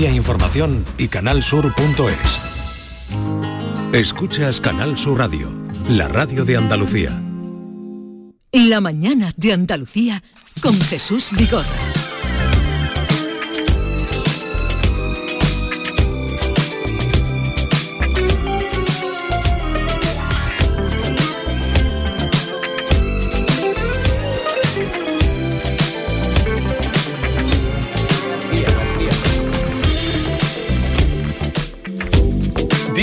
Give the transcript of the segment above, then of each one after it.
Andalucía Información y canalsur.es. Escuchas Canal Sur Radio, la radio de Andalucía. La mañana de Andalucía con Jesús Vigorra.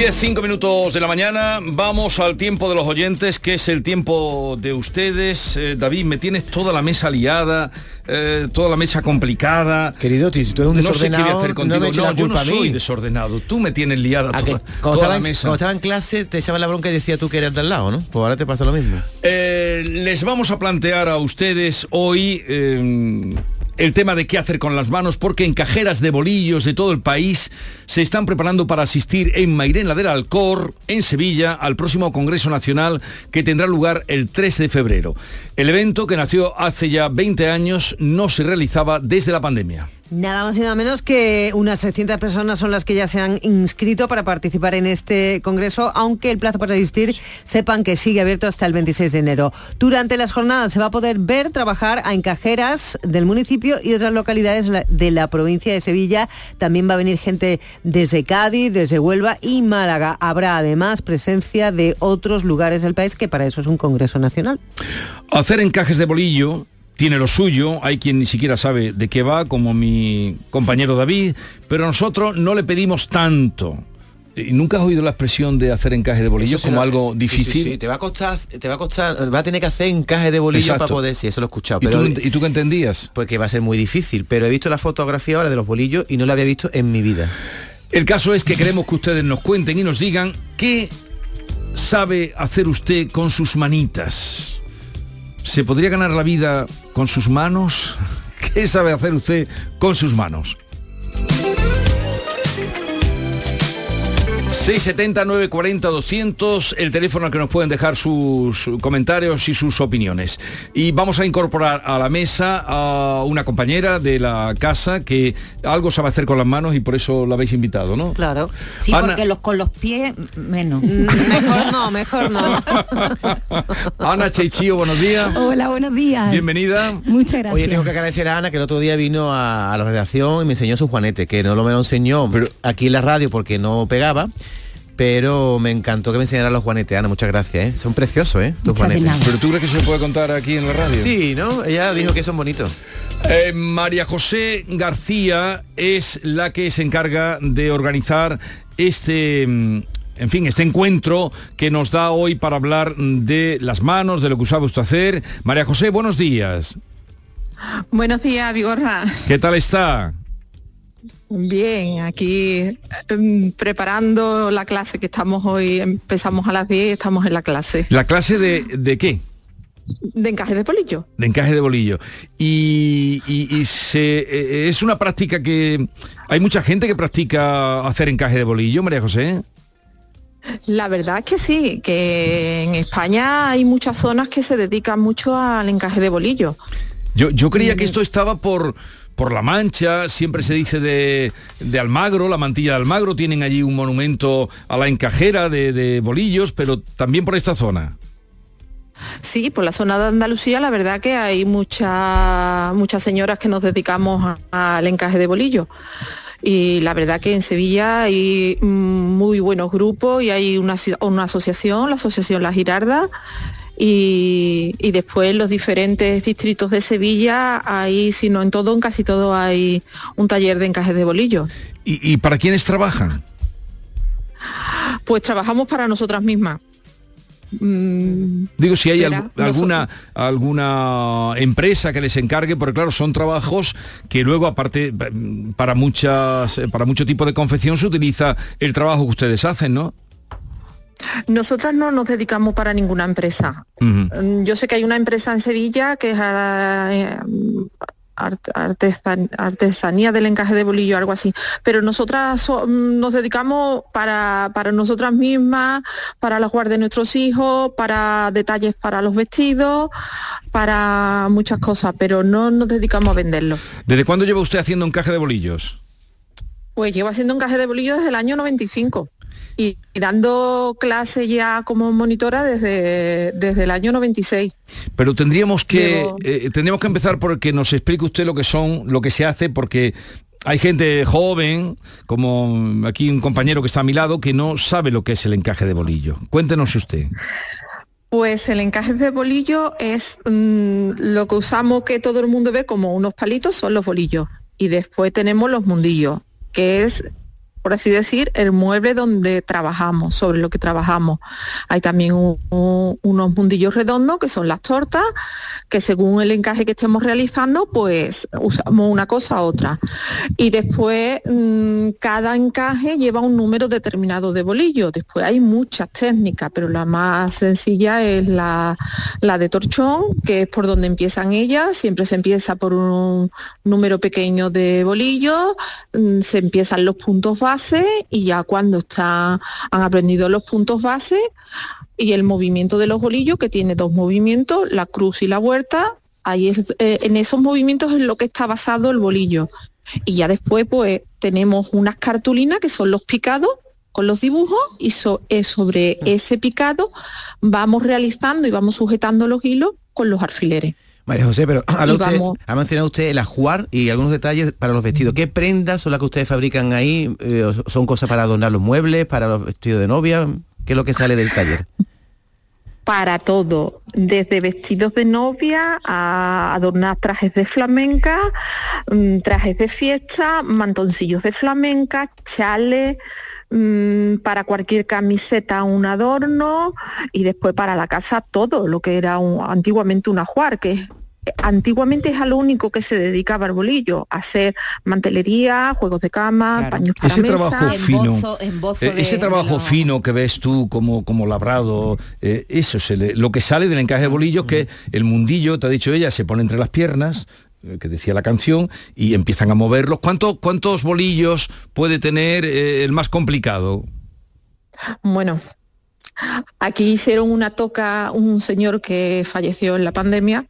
10, 5 minutos de la mañana, vamos al tiempo de los oyentes, que es el tiempo de ustedes. Eh, David, me tienes toda la mesa liada, eh, toda la mesa complicada. Querido, si tú eres un desordenado, no, no, me no yo no soy desordenado, tú me tienes liada toda, toda la mesa. Cuando estaba en clase te echaba la bronca y decía tú que eres del lado, ¿no? Pues ahora te pasa lo mismo. Eh, les vamos a plantear a ustedes hoy el tema de qué hacer con las manos, porque en cajeras de bolillos de todo el país se están preparando para asistir en Mairena del Alcor, en Sevilla, al próximo Congreso Nacional que tendrá lugar el 3 de febrero. El evento, que nació hace ya 20 años, no se realizaba desde la pandemia. Nada más y nada menos que unas 600 personas son las que ya se han inscrito para participar en este congreso, aunque el plazo para asistir sepan que sigue abierto hasta el 26 de enero. Durante las jornadas se va a poder ver trabajar a encajeras del municipio y otras localidades de la provincia de Sevilla. También va a venir gente desde Cádiz, desde Huelva y Málaga. Habrá además presencia de otros lugares del país que para eso es un congreso nacional. Hacer encajes de bolillo tiene lo suyo, hay quien ni siquiera sabe de qué va, como mi compañero David, pero nosotros no le pedimos tanto. ¿Y ¿Nunca has oído la expresión de hacer encaje de bolillo como algo difícil? Sí, te va a costar, te va a costar, va a tener que hacer encaje de bolillo para poder, sí, eso lo he escuchado. Pero, ¿Y, tú, qué entendías? Pues que va a ser muy difícil, pero he visto la fotografía ahora de los bolillos y no la había visto en mi vida. El caso es que queremos que ustedes nos cuenten y nos digan qué sabe hacer usted con sus manitas. ¿Se podría ganar la vida con sus manos? ¿Qué sabe hacer usted con sus manos? 670 940 200 el teléfono al que nos pueden dejar sus comentarios y sus opiniones. Y vamos a incorporar a la mesa a una compañera de la casa que algo sabe hacer con las manos y por eso la habéis invitado, ¿no? Claro. Sí, porque los, con los pies menos. mejor no, mejor no. Ana Cheichío, buenos días. Hola, buenos días. Bienvenida. Muchas gracias. Oye, tengo que agradecer a Ana que el otro día vino a, la redacción y me enseñó su juanete, que no lo me lo enseñó Pero, aquí en la radio porque no pegaba pero me encantó que me enseñara los juanetes, Ana, muchas gracias, ¿eh? Son preciosos, ¿eh? Tus juanetes. Pero tú crees que se puede contar aquí en la radio? Sí, ¿no? Ella dijo que son bonitos. Eh, María José García es la que se encarga de organizar este mm, en fin, este encuentro que nos da hoy para hablar de las manos, de lo que sabe usted hacer. María José, buenos días. Buenos días, Vigorra. ¿Qué tal está? Bien, aquí em, preparando la clase que estamos hoy, empezamos a las 10 estamos en la clase. ¿La clase de, de qué? De encaje de bolillo. De encaje de bolillo. Y, se, eh, es una práctica que... Hay mucha gente que practica hacer encaje de bolillo, María José. La verdad es que sí, que en España hay muchas zonas que se dedican mucho al encaje de bolillo. Yo, yo creía que esto estaba por por La Mancha, siempre se dice de, Almagro, la mantilla de Almagro, tienen allí un monumento a la encajera de, bolillos, pero también por esta zona. Sí, por la zona de Andalucía la verdad que hay muchas señoras que nos dedicamos al encaje de bolillos. Y la verdad que en Sevilla hay muy buenos grupos y hay una, una asociación, la Asociación La Girarda, y, después los diferentes distritos de Sevilla, hay, si no en todo, en casi todo hay un taller de encajes de bolillo. ¿Y, para quiénes trabajan? Pues trabajamos para nosotras mismas. Mm, Digo, si hay alguna, alguna empresa que les encargue, porque claro, son trabajos que luego, aparte, para muchas, para mucho tipo de confección se utiliza el trabajo que ustedes hacen, ¿no? Nosotras no nos dedicamos para ninguna empresa. Mm, yo sé que hay una empresa en Sevilla que es eh, artesanía del encaje de bolillo, algo así. Pero nosotras mm, nos dedicamos para, para nosotras mismas, para los guardes de nuestros hijos, para detalles para los vestidos, para muchas cosas, pero no nos dedicamos a venderlo. ¿Desde cuándo lleva usted haciendo encaje de bolillos? Pues llevo haciendo encaje de bolillo desde el año 95 y dando clase ya como monitora desde, desde el año 96. Pero tendríamos que Llevo- eh, tendríamos que empezar porque nos explique usted lo que son, lo que se hace, porque hay gente joven, como aquí un compañero que está a mi lado, que no sabe lo que es el encaje de bolillo. Cuéntenos usted. Pues el encaje de bolillo es mm, lo que usamos que todo el mundo ve como unos palitos, son los bolillos. Y después tenemos los mundillos, que es, por así decir, el mueble donde trabajamos, sobre lo que trabajamos. Hay también un- un- unos mundillos redondos, que son las tortas, que según el encaje que estemos realizando, pues usamos una cosa a otra. Y después mm, cada encaje lleva un número determinado de bolillos. Después hay muchas técnicas, pero la más sencilla es la, la de torchón, que es por donde empiezan ellas. Siempre se empieza por un número pequeño de bolillos, mm, se empiezan los puntos base y ya cuando está, han aprendido los puntos base y el movimiento de los bolillos, que tiene dos movimientos, la cruz y la vuelta, ahí es, eh, en esos movimientos es lo que está basado el bolillo. Y ya después pues tenemos unas cartulinas que son los picados con los dibujos y so- eh, sobre ese picado vamos realizando y vamos sujetando los hilos con los alfileres. María José, pero usted- ha mencionado usted el ajuar y algunos detalles para los vestidos. ¿Qué prendas son las que ustedes fabrican ahí? Eh, ¿Son cosas para adornar los muebles, para los vestidos de novia? ¿Qué es lo que sale del taller? para todo, desde vestidos de novia a adornar trajes de flamenca, mm, trajes de fiesta, mantoncillos de flamenca, chales, mm, para cualquier camiseta un adorno y después para la casa todo, lo que era un- antiguamente un ajuar, que es- antiguamente es a lo único que se dedicaba al bolillo, a hacer mantelería, juegos de cama, Claro. paños para Ese mesa. trabajo En fino, bozo- en bozo eh, de- ese trabajo lo- fino que ves tú como, como labrado, eh, eso se le- lo que sale del encaje de bolillos que el mundillo, te ha dicho ella, se pone entre las piernas, eh, que decía la canción, y empiezan a moverlos. ¿Cuánto- ¿Cuántos bolillos puede tener eh, el más complicado? Bueno, aquí hicieron una toca un señor que falleció en la pandemia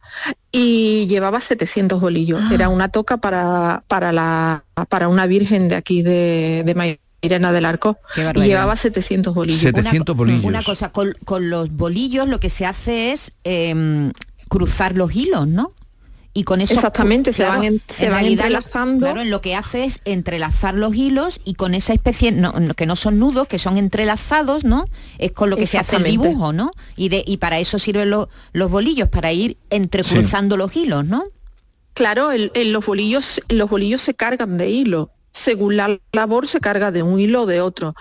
y llevaba 700 bolillos. Era una toca para, para, la, para una virgen de aquí de, de Mairena del Arco. Y llevaba 700 bolillos. Sete- Una 700 co- bolillos. Una cosa, con, con los bolillos lo que se hace es em, cruzar los hilos, ¿no? Y con eso Exactamente, se van en- se van realidad lo- entrelazando. Claro, lo que hace es entrelazar los hilos y con esa especie, no, que no son nudos, que son entrelazados, ¿no? Es con lo que se hace el dibujo, ¿no? Y, de, y para eso sirven lo- los bolillos, para ir entrecruzando los hilos, ¿no? Claro, el- el- los, bolillos, los bolillos se cargan de hilo. Según la labor se carga de un hilo o de otro.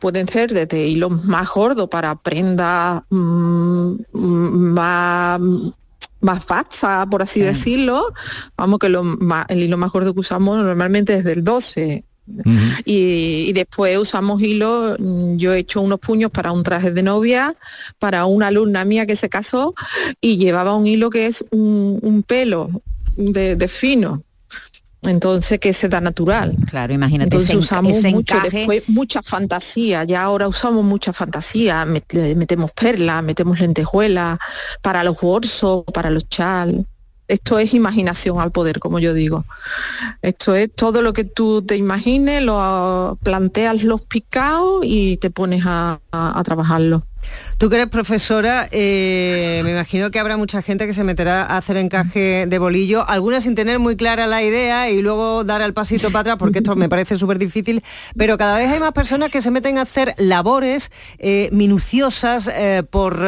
Pueden ser desde hilos más gordos para prendas mm, mm, más, más facha, por así decirlo. Vamos que lo más- el hilo más gordo que usamos normalmente es del 12. Y, y después usamos hilo, mm, yo he hecho unos puños para un traje de novia, para una alumna mía que se casó y llevaba un hilo que es un, un pelo de, de fino, entonces que se da natural. Claro, imagínate Entonces ese, usamos ese mucho, encaje. después mucha fantasía, ya ahora usamos mucha fantasía, metemos perlas, metemos lentejuelas para los bolsos, para los chal. Esto es imaginación al poder, como yo digo. Esto es todo lo que tú te imagines, lo planteas los picados y te pones a, a- trabajarlo. Tú que eres profesora, eh, me imagino que habrá mucha gente que se meterá a hacer encaje de bolillo, algunas sin tener muy clara la idea y luego dar el pasito para atrás, porque esto me parece súper difícil, pero cada vez hay más personas que se meten a hacer labores eh, minuciosas eh, por,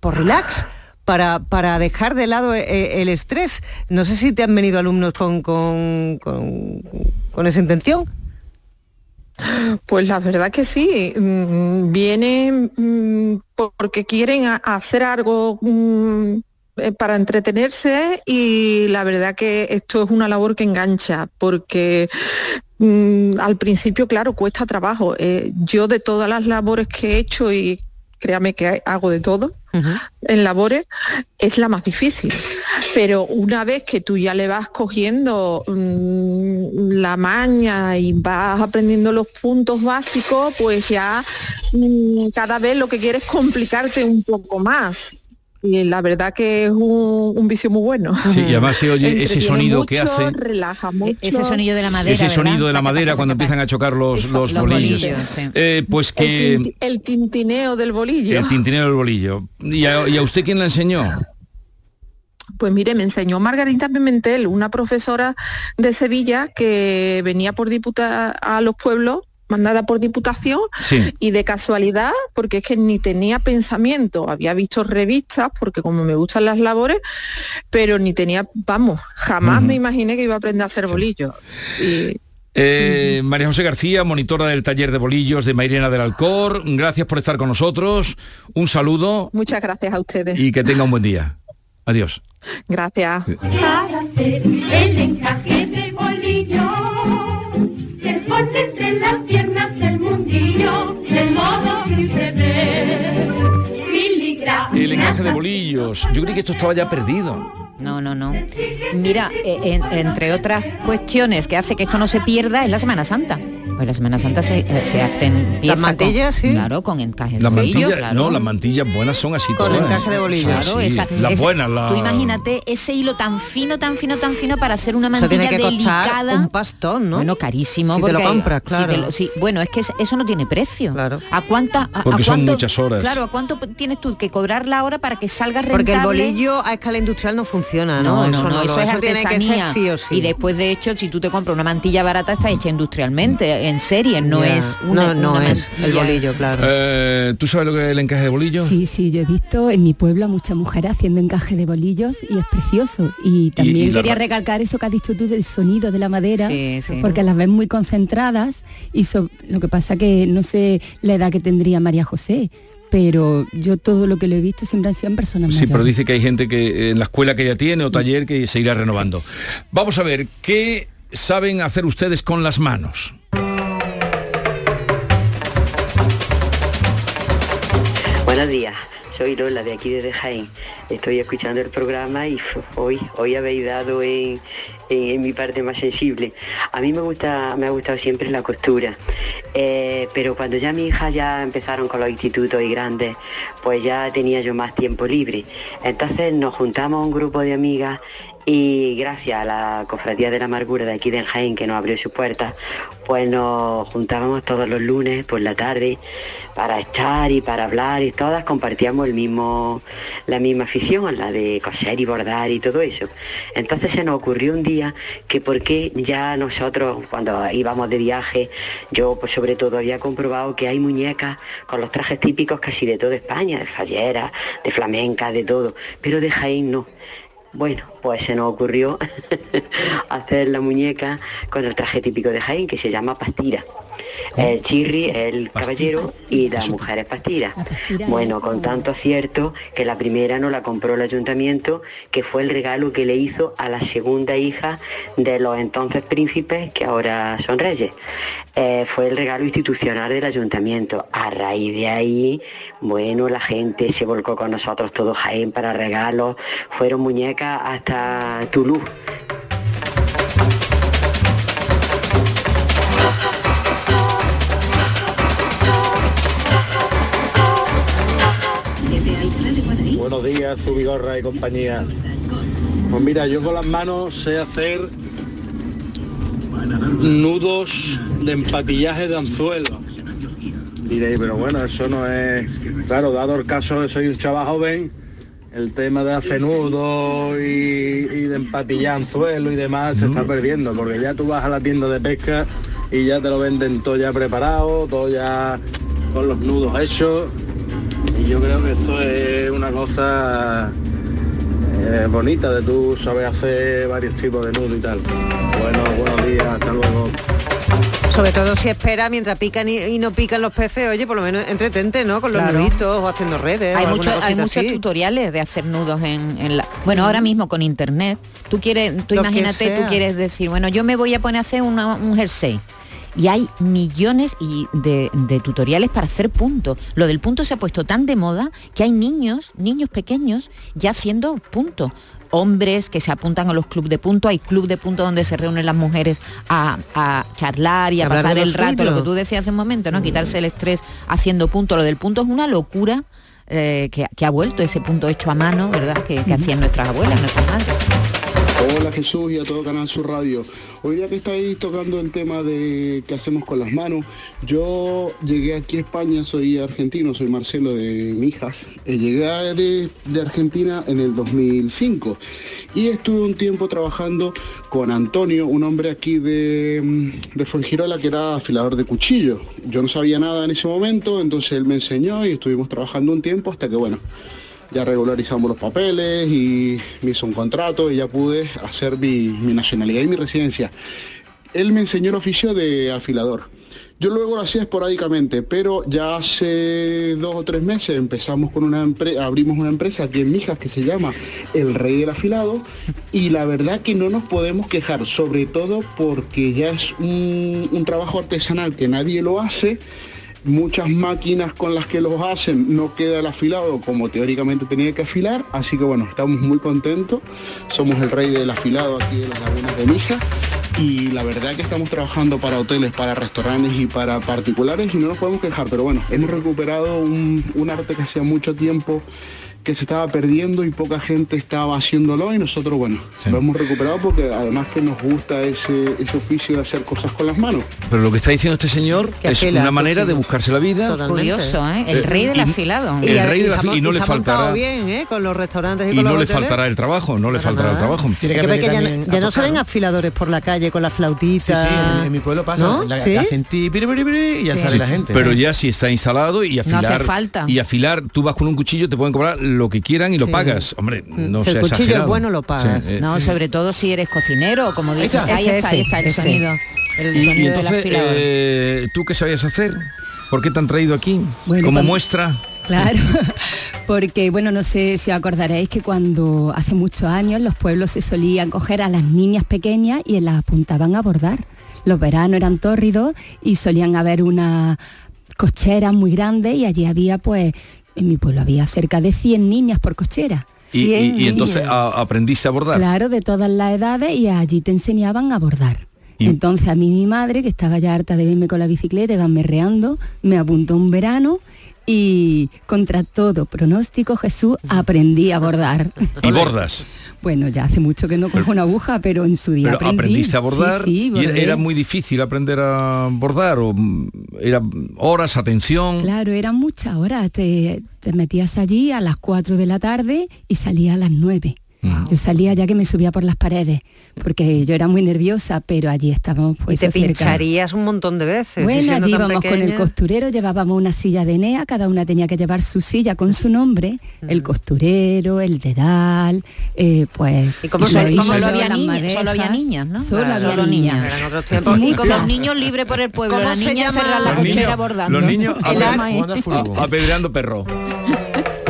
por relax. Para, para dejar de lado eh, el estrés. No sé si te han venido alumnos con, con, con- esa intención. Pues la verdad que sí, mm, vienen mm, porque quieren hacer algo mm, eh, para entretenerse y la verdad que esto es una labor que engancha porque al principio, claro, cuesta trabajo. Eh, yo de todas las labores que he hecho y créame que hago de todo, en labores es la más difícil. Pero una vez que tú ya le vas cogiendo mm, la maña y vas aprendiendo los puntos básicos, pues ya mm, cada vez lo que quieres es complicarte un poco más. Y la verdad que es un, un vicio muy bueno. Sí, y además se oye ese sonido que hace. Relaja mucho. Ese sonido de la madera. Ese sonido ¿verdad? de la madera cuando empiezan a chocar los, Eso, los los bolillos. bolillos, sí. Eh, pues el, que tinti- el tintineo del bolillo. el tintineo del bolillo. ¿Y a, y a usted quién la enseñó? Pues mire, me enseñó Margarita Pimentel, una profesora de Sevilla que venía por diputa a los pueblos, mandada por diputación, Sí. y de casualidad, porque es que ni tenía pensamiento, había visto revistas, porque como me gustan las labores, pero ni tenía, vamos, jamás me imaginé que iba a aprender a hacer bolillos. Y Eh, María José García, monitora del taller de bolillos de Mairena del Alcor, gracias por estar con nosotros, un saludo muchas gracias a ustedes. y que tenga un buen día. Adiós. Gracias. para De bolillos, yo creí que esto estaba ya perdido. No, no, no. Mira, eh, en- entre otras cuestiones que hace que esto no se pierda es la Semana Santa. Pues la Semana Santa se, eh, se hacen piezas mantillas, con- sí. Claro, con encaje de Las bolillo, claro. no, las mantillas buenas son así Con todas. encaje de bolillo. Sí, Claro, sí, esa- las buenas, las... Tú imagínate ese hilo tan fino, tan fino, tan fino para hacer una Eso mantilla tiene que costar delicada. un pastón, ¿no? Bueno, carísimo. Si te lo porque- compras, si claro. te lo- sí, bueno, es que es- eso no tiene precio. Claro. ¿A cuánta? a- Porque a son cuánto- muchas horas. Claro, ¿a cuánto tienes tú que cobrar la hora para que salga rentable? Porque el bolillo a escala industrial no funciona, ¿no? No, no, no, eso, es tiene que artesanía. ser sí o sí. Y después, de hecho, si tú te compras una mantilla barata, está hecha industrialmente, en serie, no Ya. es una, no, no una es el bolillo, claro. Eh, ¿Tú sabes lo que es el encaje de bolillos? Sí, sí, yo he visto en mi pueblo a muchas mujeres haciendo encaje de bolillos y es precioso. Y también y quería recalcar eso que has dicho tú del sonido de la madera, Sí, sí. porque las ves muy concentradas y so- lo que pasa que no sé la edad que tendría María José, pero yo todo lo que lo he visto siempre han sido en personas Sí, mayores. pero dice que hay gente que en la escuela que ella tiene o taller que se irá renovando. Vamos a ver, ¿qué saben hacer ustedes con las manos? Buenos días, soy Lola de aquí de Jaén. Estoy escuchando el programa y hoy, hoy habéis dado en, en- en mi parte más sensible. A mí me gusta, me ha gustado siempre la costura, Eh, pero cuando ya mi hija ya empezaron con los institutos y grandes, pues ya tenía yo más tiempo libre. Entonces nos juntamos un grupo de amigas y gracias a la Cofradía de la Amargura de aquí de Jaén que nos abrió sus puertas, pues nos juntábamos todos los lunes por la tarde para estar y para hablar y todas compartíamos el mismo, la misma afición, la de coser y bordar y todo eso. Entonces se nos ocurrió un día que por qué ya nosotros cuando íbamos de viaje, yo pues sobre todo había comprobado que hay muñecas con los trajes típicos casi de toda España, de fallera, de flamenca, de todo, pero de Jaén no. Bueno, pues se nos ocurrió hacer la muñeca con el traje típico de Jaén, que se llama pastira. El chirri es el caballero y la mujer es pastira. La pastira Bueno, es con como- tanto acierto que la primera no la compró el ayuntamiento, que fue el regalo que le hizo a la segunda hija de los entonces príncipes, que ahora son reyes. Eh, fue el regalo institucional del ayuntamiento. A raíz de ahí, bueno, la gente se volcó con nosotros todo Jaén para regalos. Fueron muñecas hasta Toulouse. Días, Zubigorra y compañía. Pues mira, yo con las manos sé hacer nudos de empatillaje de anzuelo. Diréis, pero bueno, eso no es... Claro, dado el caso de soy un chaval joven, el tema de hacer nudos y, y de empatillar anzuelo y demás se está perdiendo, porque ya tú vas a la tienda de pesca y ya te lo venden todo ya preparado, todo ya con los nudos hechos. Yo creo que eso es una cosa eh, bonita de tú saber hacer varios tipos de nudos y tal. Bueno, buenos días, hasta luego. Sobre todo si espera mientras pican y, y no pican los peces, oye, por lo menos entretente, ¿no? Con los Claro. nuditos o haciendo redes. Hay, o mucho- hay muchos así. tutoriales de hacer nudos en, en la... Bueno, ahora mismo con internet, tú quieres, tú Lo imagínate, tú quieres decir, bueno, yo me voy a poner a hacer una- un jersey. Y hay millones y de, de tutoriales para hacer puntos. Lo del punto se ha puesto tan de moda que hay niños, niños pequeños, ya haciendo puntos. Hombres que se apuntan a los clubes de punto, hay club de punto donde se reúnen las mujeres a, a charlar y a Hablar pasar el rato, lo que tú decías hace un momento, ¿no? Quitarse el estrés haciendo punto. Lo del punto es una locura eh, que, que ha vuelto ese punto hecho a mano, ¿verdad? Que, que hacían nuestras abuelas, nuestras madres. Hola Jesús y a todo Canal Sur Radio. Hoy día que estáis tocando el tema de qué hacemos con las manos, yo llegué aquí a España, soy argentino, soy Marcelo de Mijas. Eh, llegué de, de Argentina en el 2005 y estuve un tiempo trabajando con Antonio, un hombre aquí de, mm, de Fuengirola que era afilador de cuchillo. Yo no sabía nada en ese momento, entonces él me enseñó y estuvimos trabajando un tiempo hasta que bueno, ya regularizamos los papeles y me hizo un contrato y ya pude hacer mi, mi nacionalidad y mi residencia. Él me enseñó el oficio de afilador. Yo luego lo hacía esporádicamente, pero ya hace dos o tres meses empezamos con una empresa, abrimos una empresa aquí en Mijas que se llama El Rey del Afilado y la verdad que no nos podemos quejar, sobre todo porque ya es un, un trabajo artesanal que nadie lo hace muchas máquinas con las que los hacen no queda el afilado como teóricamente tenía que afilar, así que bueno, estamos muy contentos, somos el rey del afilado aquí de las lagunas de Mija y la verdad que estamos trabajando para hoteles, para restaurantes y para particulares y no nos podemos quejar, pero bueno, hemos recuperado un, un arte que hacía mucho tiempo que se estaba perdiendo y poca gente estaba haciéndolo y nosotros, bueno, lo hemos recuperado porque además que nos gusta ese, ese oficio de hacer cosas con las manos. Pero lo que está diciendo este señor Que es afila una manera de buscarse la vida. Curioso, ¿eh? El rey del y- afilado. El rey del se ha afi- mon- y no le faltará bien, ¿eh? Con los restaurantes y, y con no los le hoteles. faltará el trabajo, no le Para faltará el trabajo. Tiene que Que ya, no se ven afiladores por la calle con la Sí, flautita. sí, en, en mi pueblo pasa, ¿No? la, ¿Sí? hacen ti, piri, piri, piri, y ya Sí. sale Sí, la gente. Pero ¿eh? ya si está instalado y hace afilar falta. y afilar, tú vas con un cuchillo, te pueden cobrar lo que quieran y lo pagas. Hombre, no Si el cuchillo es bueno, lo pagas. eh. No, sobre todo si eres cocinero, como dices. está. Ahí Ese, está, ahí está el ese, sonido. El Y, y sonido del entonces, afilador. eh, ¿tú qué sabías hacer? ¿Por qué te han traído aquí? Bueno, Como cuando- muestra. Claro, porque bueno, no sé si os acordaréis que cuando hace muchos años los pueblos se solían coger a las niñas pequeñas y las apuntaban a bordar. Los veranos eran tórridos y solían haber unas cocheras muy grandes y allí había pues, en mi pueblo había cerca de 100 niñas por cochera. Y, y- 100 y entonces a- aprendiste a bordar. Claro, de todas las edades y allí te enseñaban a bordar. Y- Entonces a mí mi madre, que estaba ya harta de verme con la bicicleta gamberreando, me apuntó un verano y contra todo pronóstico Jesús aprendí a bordar. Y bordas. bueno, ya hace mucho que no cojo una aguja, pero en su día Pero aprendí. aprendiste a bordar Sí, sí, y era- muy difícil aprender a bordar o mm, era horas, atención. Claro, eran muchas horas. Te, te metías allí a las 4 de la tarde y salía a las 9. Yo salía ya que me subía por las paredes, porque yo era muy nerviosa, pero allí estábamos Y pues te cerca. pincharías un montón de veces. Bueno, allí íbamos con el costurero, llevábamos una silla de Enea, cada una tenía que llevar su silla con su nombre, el costurero, el dedal, eh, pues... ¿Y cómo se- cómo solo había niñas, solo había niñas, ¿no? Solo Claro, había solo niñas. niñas. Y ¿Y con cómo- los niños libres por el pueblo, ¿Cómo las niñas cerrar la Los cochera niños- bordando. los niños El hablan- ama, ¿eh? apedreando perro.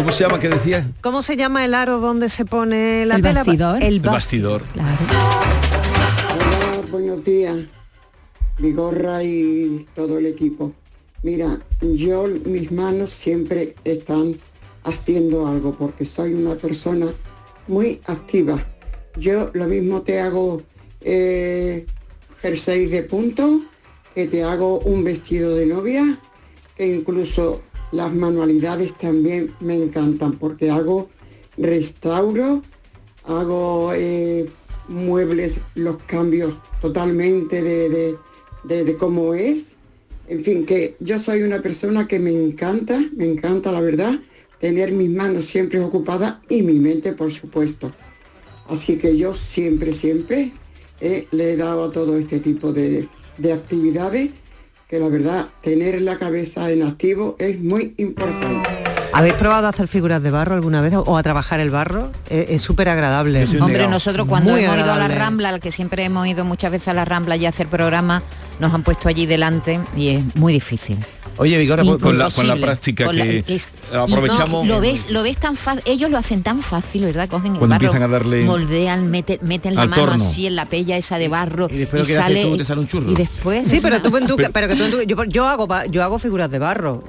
¿Cómo se llama que decías? ¿Cómo se llama el aro donde se pone la El tela? bastidor. El El bastidor. bastidor. Claro. Hola, buenos días, Vigorra y todo el equipo. Mira, yo, mis manos siempre están haciendo algo porque soy una persona muy activa. Yo lo mismo te hago eh, jersey de punto, que te hago un vestido de novia, que incluso las manualidades también me encantan porque hago restauro, hago eh, muebles, los cambios totalmente de, de, cómo es. En fin, que yo soy una persona que me encanta, me encanta la verdad, tener mis manos siempre ocupadas y mi mente, por supuesto. Así que yo siempre, siempre eh, le he dado a todo este tipo de, de actividades que la verdad tener la cabeza en activo es muy importante. ¿Habéis probado a hacer figuras de barro alguna vez o a trabajar el barro? Eh, Es súper agradable. Hombre, nosotros cuando Muy hemos ido a la. Rambla, al que siempre hemos ido muchas veces a la Rambla y a hacer programa, nos han puesto allí delante y es muy difícil. Oye, Vigorra, pues, Con la, con la Imposible. práctica Con la- que es- aprovechamos. y no, lo ves, lo ves tan fácil, ellos lo hacen tan fácil, ¿verdad? Cogen el Cuando barro, empiezan a darle moldean, meten, meten la mano torno. así en la pella esa de barro y, después lo que haces sale tú, te sale un churro. y después Sí, pero una- tú, pero que tú en tu- yo, yo hago yo hago figuras de barro.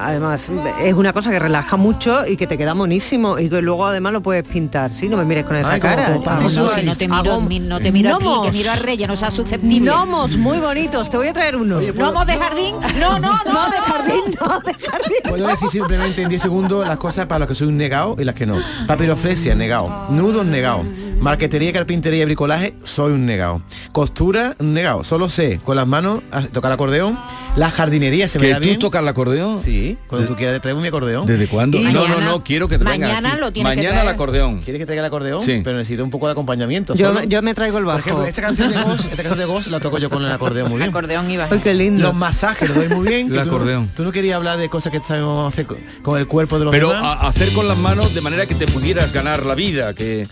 Además es una cosa que relaja mucho y que te queda monísimo y que luego además lo puedes pintar. Sí, no me mires con esa Ay, cara. como No, Hago- no, si no te miro, hago ni- no te miro aquí, que miro a Reyes, no seas susceptible. Gnomos muy bonitos te voy a traer uno. ¿No vamos de jardín? No, no, no, No, de jardín, no, de jardín. Puedo decir simplemente en 10 segundos las cosas para las que soy un negado y las que no. Papiroflexia, negado. Nudos, negado. Marquetería, carpintería y bricolaje, soy un negado. Costura, un negado. Solo sé con las manos tocar el acordeón. La jardinería se me ¿Que da tú bien. tocas el acordeón? Sí, cuando tú quieras te traigo mi acordeón. ¿Desde cuándo? No, no, no, quiero que te venga mañana aquí. lo tienes que Mañana el traer. acordeón. ¿Quieres que traiga el acordeón? Sí. Pero necesito un poco de acompañamiento. Yo, yo me traigo el Por bajo. ejemplo, esta canción de Ghost, esta canción de Ghost la toco yo con el acordeón muy bien. Acordeón iba. Ay, qué lindo. Los masajes los doy muy bien. que El acordeón. Tú no querías hablar de cosas que sabemos hacer con, con el cuerpo de los Pero demás. a- hacer con las manos de manera que te pudieras ganar la vida, que.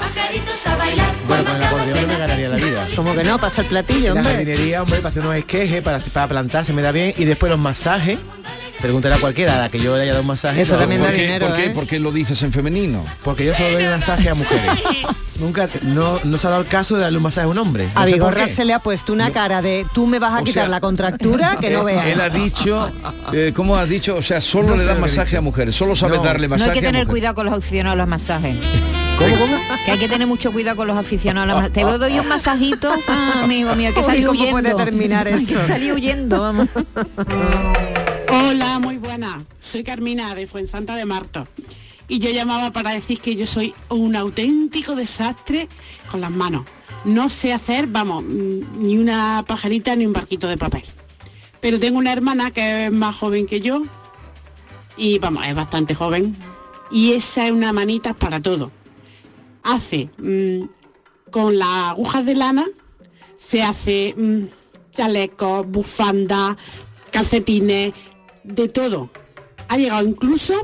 Bueno, con el acordeón no me ganaría la vida. Como que no, pasa el platillo, La hombre. jardinería, hombre, para hacer unos esquejes, para, para plantar, se me da bien. Y después los masajes. Pregúntale a cualquiera a la que yo le haya dado un masaje. Eso también da ¿por qué, dinero, por qué- ¿eh? por qué lo dices en femenino? Porque yo solo doy masaje a mujeres. Nunca, te- no, no se ha dado el caso de darle un masaje a un hombre. A No Vigorra se le ha puesto una cara de tú me vas a O quitar sea, la contractura que no veas. Él ha dicho, eh, ¿cómo ha dicho? O sea, solo No le sé da lo que he masaje a mujeres, solo sabe No. darle No masaje hay que tener cuidado con los aficionados a los masajes. ¿Cómo, cómo? Que hay que tener mucho cuidado con los aficionados a masajes. Te doy un masajito, ah, amigo mío, que salí ¿cómo huyendo. puede terminar Que salí huyendo, vamos. Hola, muy buena. Soy Carmina de Fuensanta de Marto. Y yo llamaba para decir que yo soy un auténtico desastre con las manos. No sé hacer, vamos, ni una pajarita ni un barquito de papel. Pero tengo una hermana que es más joven que yo y vamos, es bastante joven. Y esa es una manita para todo. Hace mm, con las agujas de lana, se hace mm, chalecos, bufanda, calcetines, de todo. Ha llegado incluso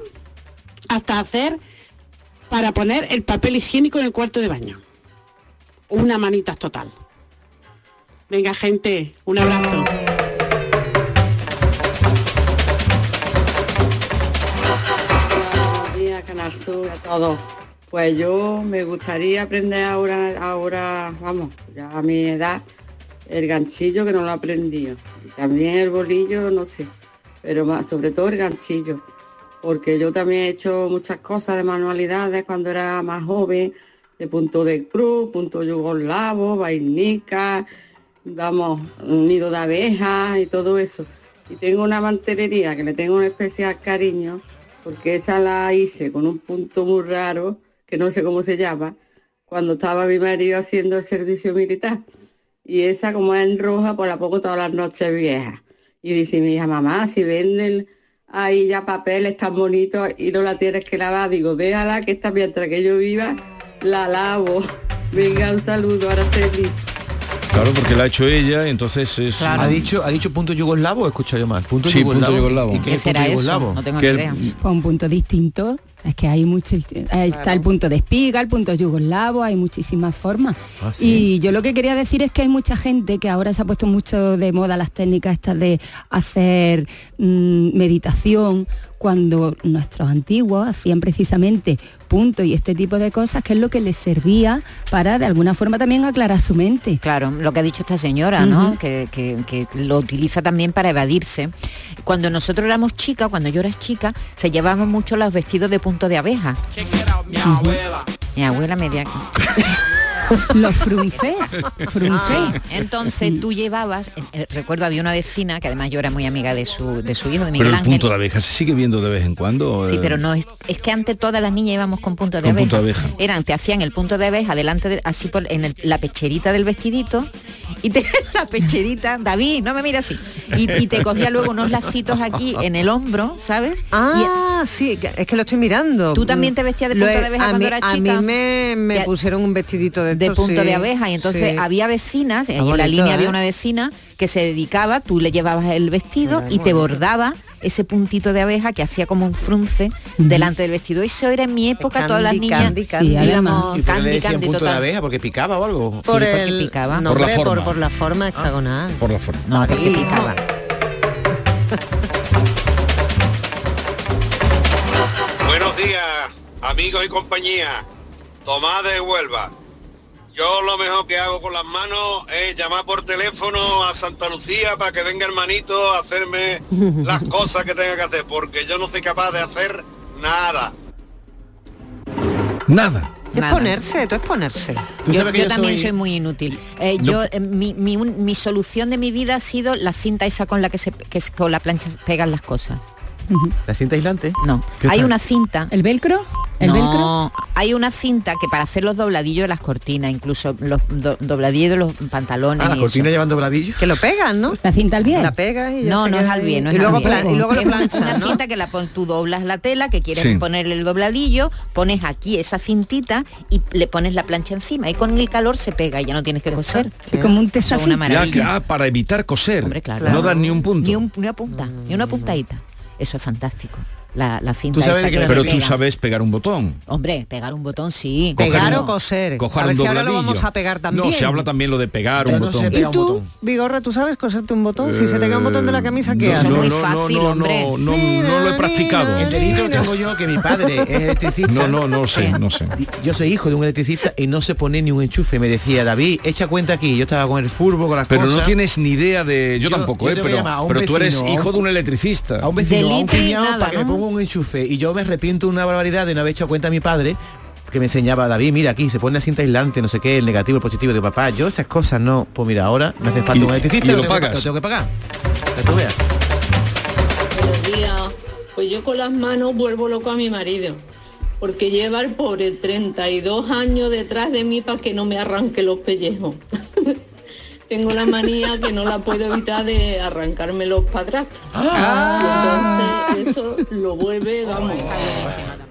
hasta hacer para poner el papel higiénico en el cuarto de baño. Una manita total. Venga, gente, un abrazo. Buenos días, Canal Sur, a todos. Pues yo me gustaría aprender ahora, ahora, vamos, ya a mi edad, el ganchillo que no lo he aprendido. Y también el bolillo, no sé, pero más, sobre todo el ganchillo. Porque yo también he hecho muchas cosas de manualidades cuando era más joven, de punto de cruz, punto yugoslavo, vainica, vamos, nido de abejas y todo eso. Y tengo una mantelería que le tengo un especial cariño, porque esa la hice con un punto muy raro, que no sé cómo se llama, cuando estaba mi marido haciendo el servicio militar. Y esa como es en roja, pues la pongo todas las noches viejas. Y dice mi hija, mamá, si venden ahí ya papeles tan bonitos y no la tienes que lavar, digo, déjala que esta mientras que yo viva, la lavo. Venga, un saludo, Araceli. Claro, porque la ha hecho ella, entonces es... ¿Ha dicho, ¿Ha dicho punto yugoslavo o he escuchado yo mal? Punto Sí, punto yugoslavo. yugoslavo. ¿Y qué ¿Qué es será punto eso? yugoslavo? No tengo Que ni el- idea. Pues un punto distinto. Es que hay mucho, ahí está el punto de espiga, el punto yugoslavo, hay muchísimas formas. Ah, ¿sí? Y yo lo que quería decir es que hay mucha gente que ahora se ha puesto mucho de moda las técnicas estas de hacer mm, meditación, cuando nuestros antiguos hacían precisamente punto y este tipo de cosas, que es lo que les servía para de alguna forma también aclarar su mente. Claro, lo que ha dicho esta señora, ¿no? Que, que- que lo utiliza también para evadirse. Cuando nosotros éramos chicas, cuando yo era chica, se llevaban mucho los vestidos de punto de abeja. Mi abuela media. Los frunces, frunces. Entonces tú llevabas, eh, recuerdo había una vecina que además yo era muy amiga de su, de su hijo, de Pero Miguel el Ángel. punto de abeja se sigue viendo de vez en cuando. Sí, eh, pero no es, es que antes todas las niñas íbamos con punto de Con abeja. punto de abeja. Eran, te hacían el punto de abeja delante de, así por en el- la pecherita del vestidito y te la pecherita, David, no me mira así. Y, y te cogía luego unos lacitos aquí en el hombro, ¿sabes? Ah, sí, es que lo estoy mirando. ¿Tú también te vestías de punto de abeja a cuando mí- eras A chica? mí me, pusieron un vestidito de, de punto sí, de abeja y entonces sí. había vecinas en la línea había ¿eh? una vecina que se dedicaba tú le llevabas el vestido Mira, y te bonito. bordaba ese puntito de abeja que hacía como un frunce delante del vestido eso era en mi época todas las niñas candy, candy. Sí, ¿Y por le candy decían candy punto de abeja? ¿Porque picaba o algo? Sí, porque picaba. No, Por la forma. por la forma hexagonal. Por la forma. no porque picaba Buenos días, amigos y compañía. Tomás de Huelva. Yo lo mejor que hago con las manos es llamar por teléfono a Santa Lucía para que venga hermanito a hacerme las cosas que tenga que hacer, porque yo no soy capaz de hacer nada. Nada. Es ponerse, tú es ponerse. Yo, yo también soy... muy inútil. Eh, Yo eh, mi, mi, un- mi solución de mi vida ha sido la cinta esa con la que se que es- con la plancha pegan las cosas. ¿La cinta aislante? No. ¿Qué Hay tal? una cinta. ¿El velcro? ¿El no, velcro? hay una cinta que para hacer los dobladillos de las cortinas, incluso los do- dobladillos de los pantalones. Ah, la y cortina eso. llevan dobladillo. Que lo pegan, ¿no? La cinta al bien. La pegas y ya No, no es al bien, no y, es luego al bien. y luego lo una ¿no? cinta que la pon, tú doblas la tela, que quieres Sí. ponerle el dobladillo, pones aquí esa cintita y le pones la plancha encima y con el calor se pega y ya no tienes que coser. Es como un Eso es tesafí. una Ya maravilla. que- ah, para evitar coser. Hombre, claro. No dan ni un punto. Ni, un- ni una punta, ni una puntadita. Eso es fantástico. La, la cinta Tú sabes esa que Pero tú sabes pegar un botón. Hombre, pegar un botón sí. Pegar o coser. A ver un si ahora dobladillo. lo vamos a pegar también. No, se habla también lo de pegar un no botón. ¿Y tú. Vigorra, tú sabes coserte un botón? Si se te cae un botón de la camisa, ¿qué no, haces? es muy no, no, fácil, no, hombre. No, no, no lo he practicado. El delito lo tengo yo que mi padre es electricista. No, no, no sé, no sé. Yo soy hijo de un electricista y no se pone ni un enchufe. Me decía, David, echa cuenta aquí. Yo estaba con el furbo, con las Pero cosas. no tienes ni idea de... Yo, Yo- tampoco, yo ¿eh? Pero, pero tú eres hijo de un electricista. a un vecino, a un para que un enchufe. Y yo me arrepiento una barbaridad de no haber hecho cuenta a mi padre que me enseñaba David, mira aquí, se pone la cinta aislante, no sé qué, el negativo, el positivo de papá. Yo esas cosas no. Pues mira, ahora me hace falta un electricista lo tengo que- pagas. lo tengo que pagar. Que tú veas. Buenos días. Pues yo con las manos vuelvo loco a mi marido, porque lleva el pobre 32 años detrás de mí para que no me arranque los pellejos. Tengo la manía que no la puedo evitar de arrancarme los padrastros. Entonces eso lo vuelve, vamos.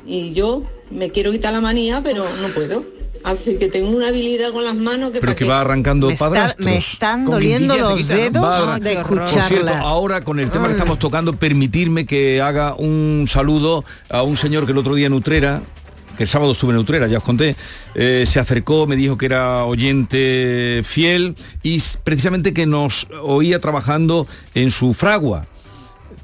Y yo me quiero quitar la manía, pero no puedo. Así que tengo una habilidad con las manos que Pero que qué. va arrancando Me, está- padrastros. me están doliendo los dedos Va- de Por cierto, escucharla. ahora con el tema que estamos tocando, permitirme que haga un saludo a un señor que el otro día en Utrera, que el sábado estuve en Utrera, ya os conté, eh, se acercó, me dijo que era oyente fiel y precisamente que nos oía trabajando en su fragua.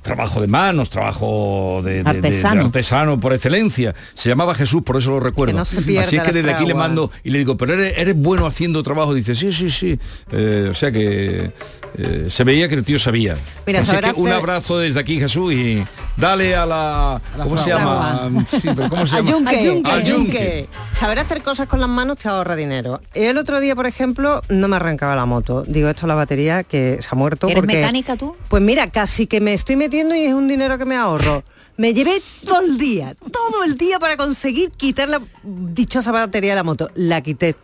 Trabajo de manos, trabajo de, de- de- de Artesano. artesano por excelencia. Se llamaba Jesús, por eso lo recuerdo. No Así es que desde aquí le mando y le digo, pero eres, eres bueno haciendo trabajo. Dice, sí, sí, sí. Eh, o sea que eh, se veía que el tío sabía. Mira, Así que un hacer- abrazo desde aquí, Jesús, y dale a la... ¿Cómo se llama? Sí, pero ¿Cómo se llama? yunque, Al yunque. al Al yunque. yunque. Saber hacer cosas con las manos te ahorra dinero. El otro día, por ejemplo, no me arrancaba la moto. Digo, esto es la batería que se ha muerto. ¿Eres porque, mecánica tú? Pues mira, casi que me estoy metiendo y es un dinero que me ahorro. Me llevé todo el día, todo el día para conseguir quitar la dichosa batería de la moto. La quité.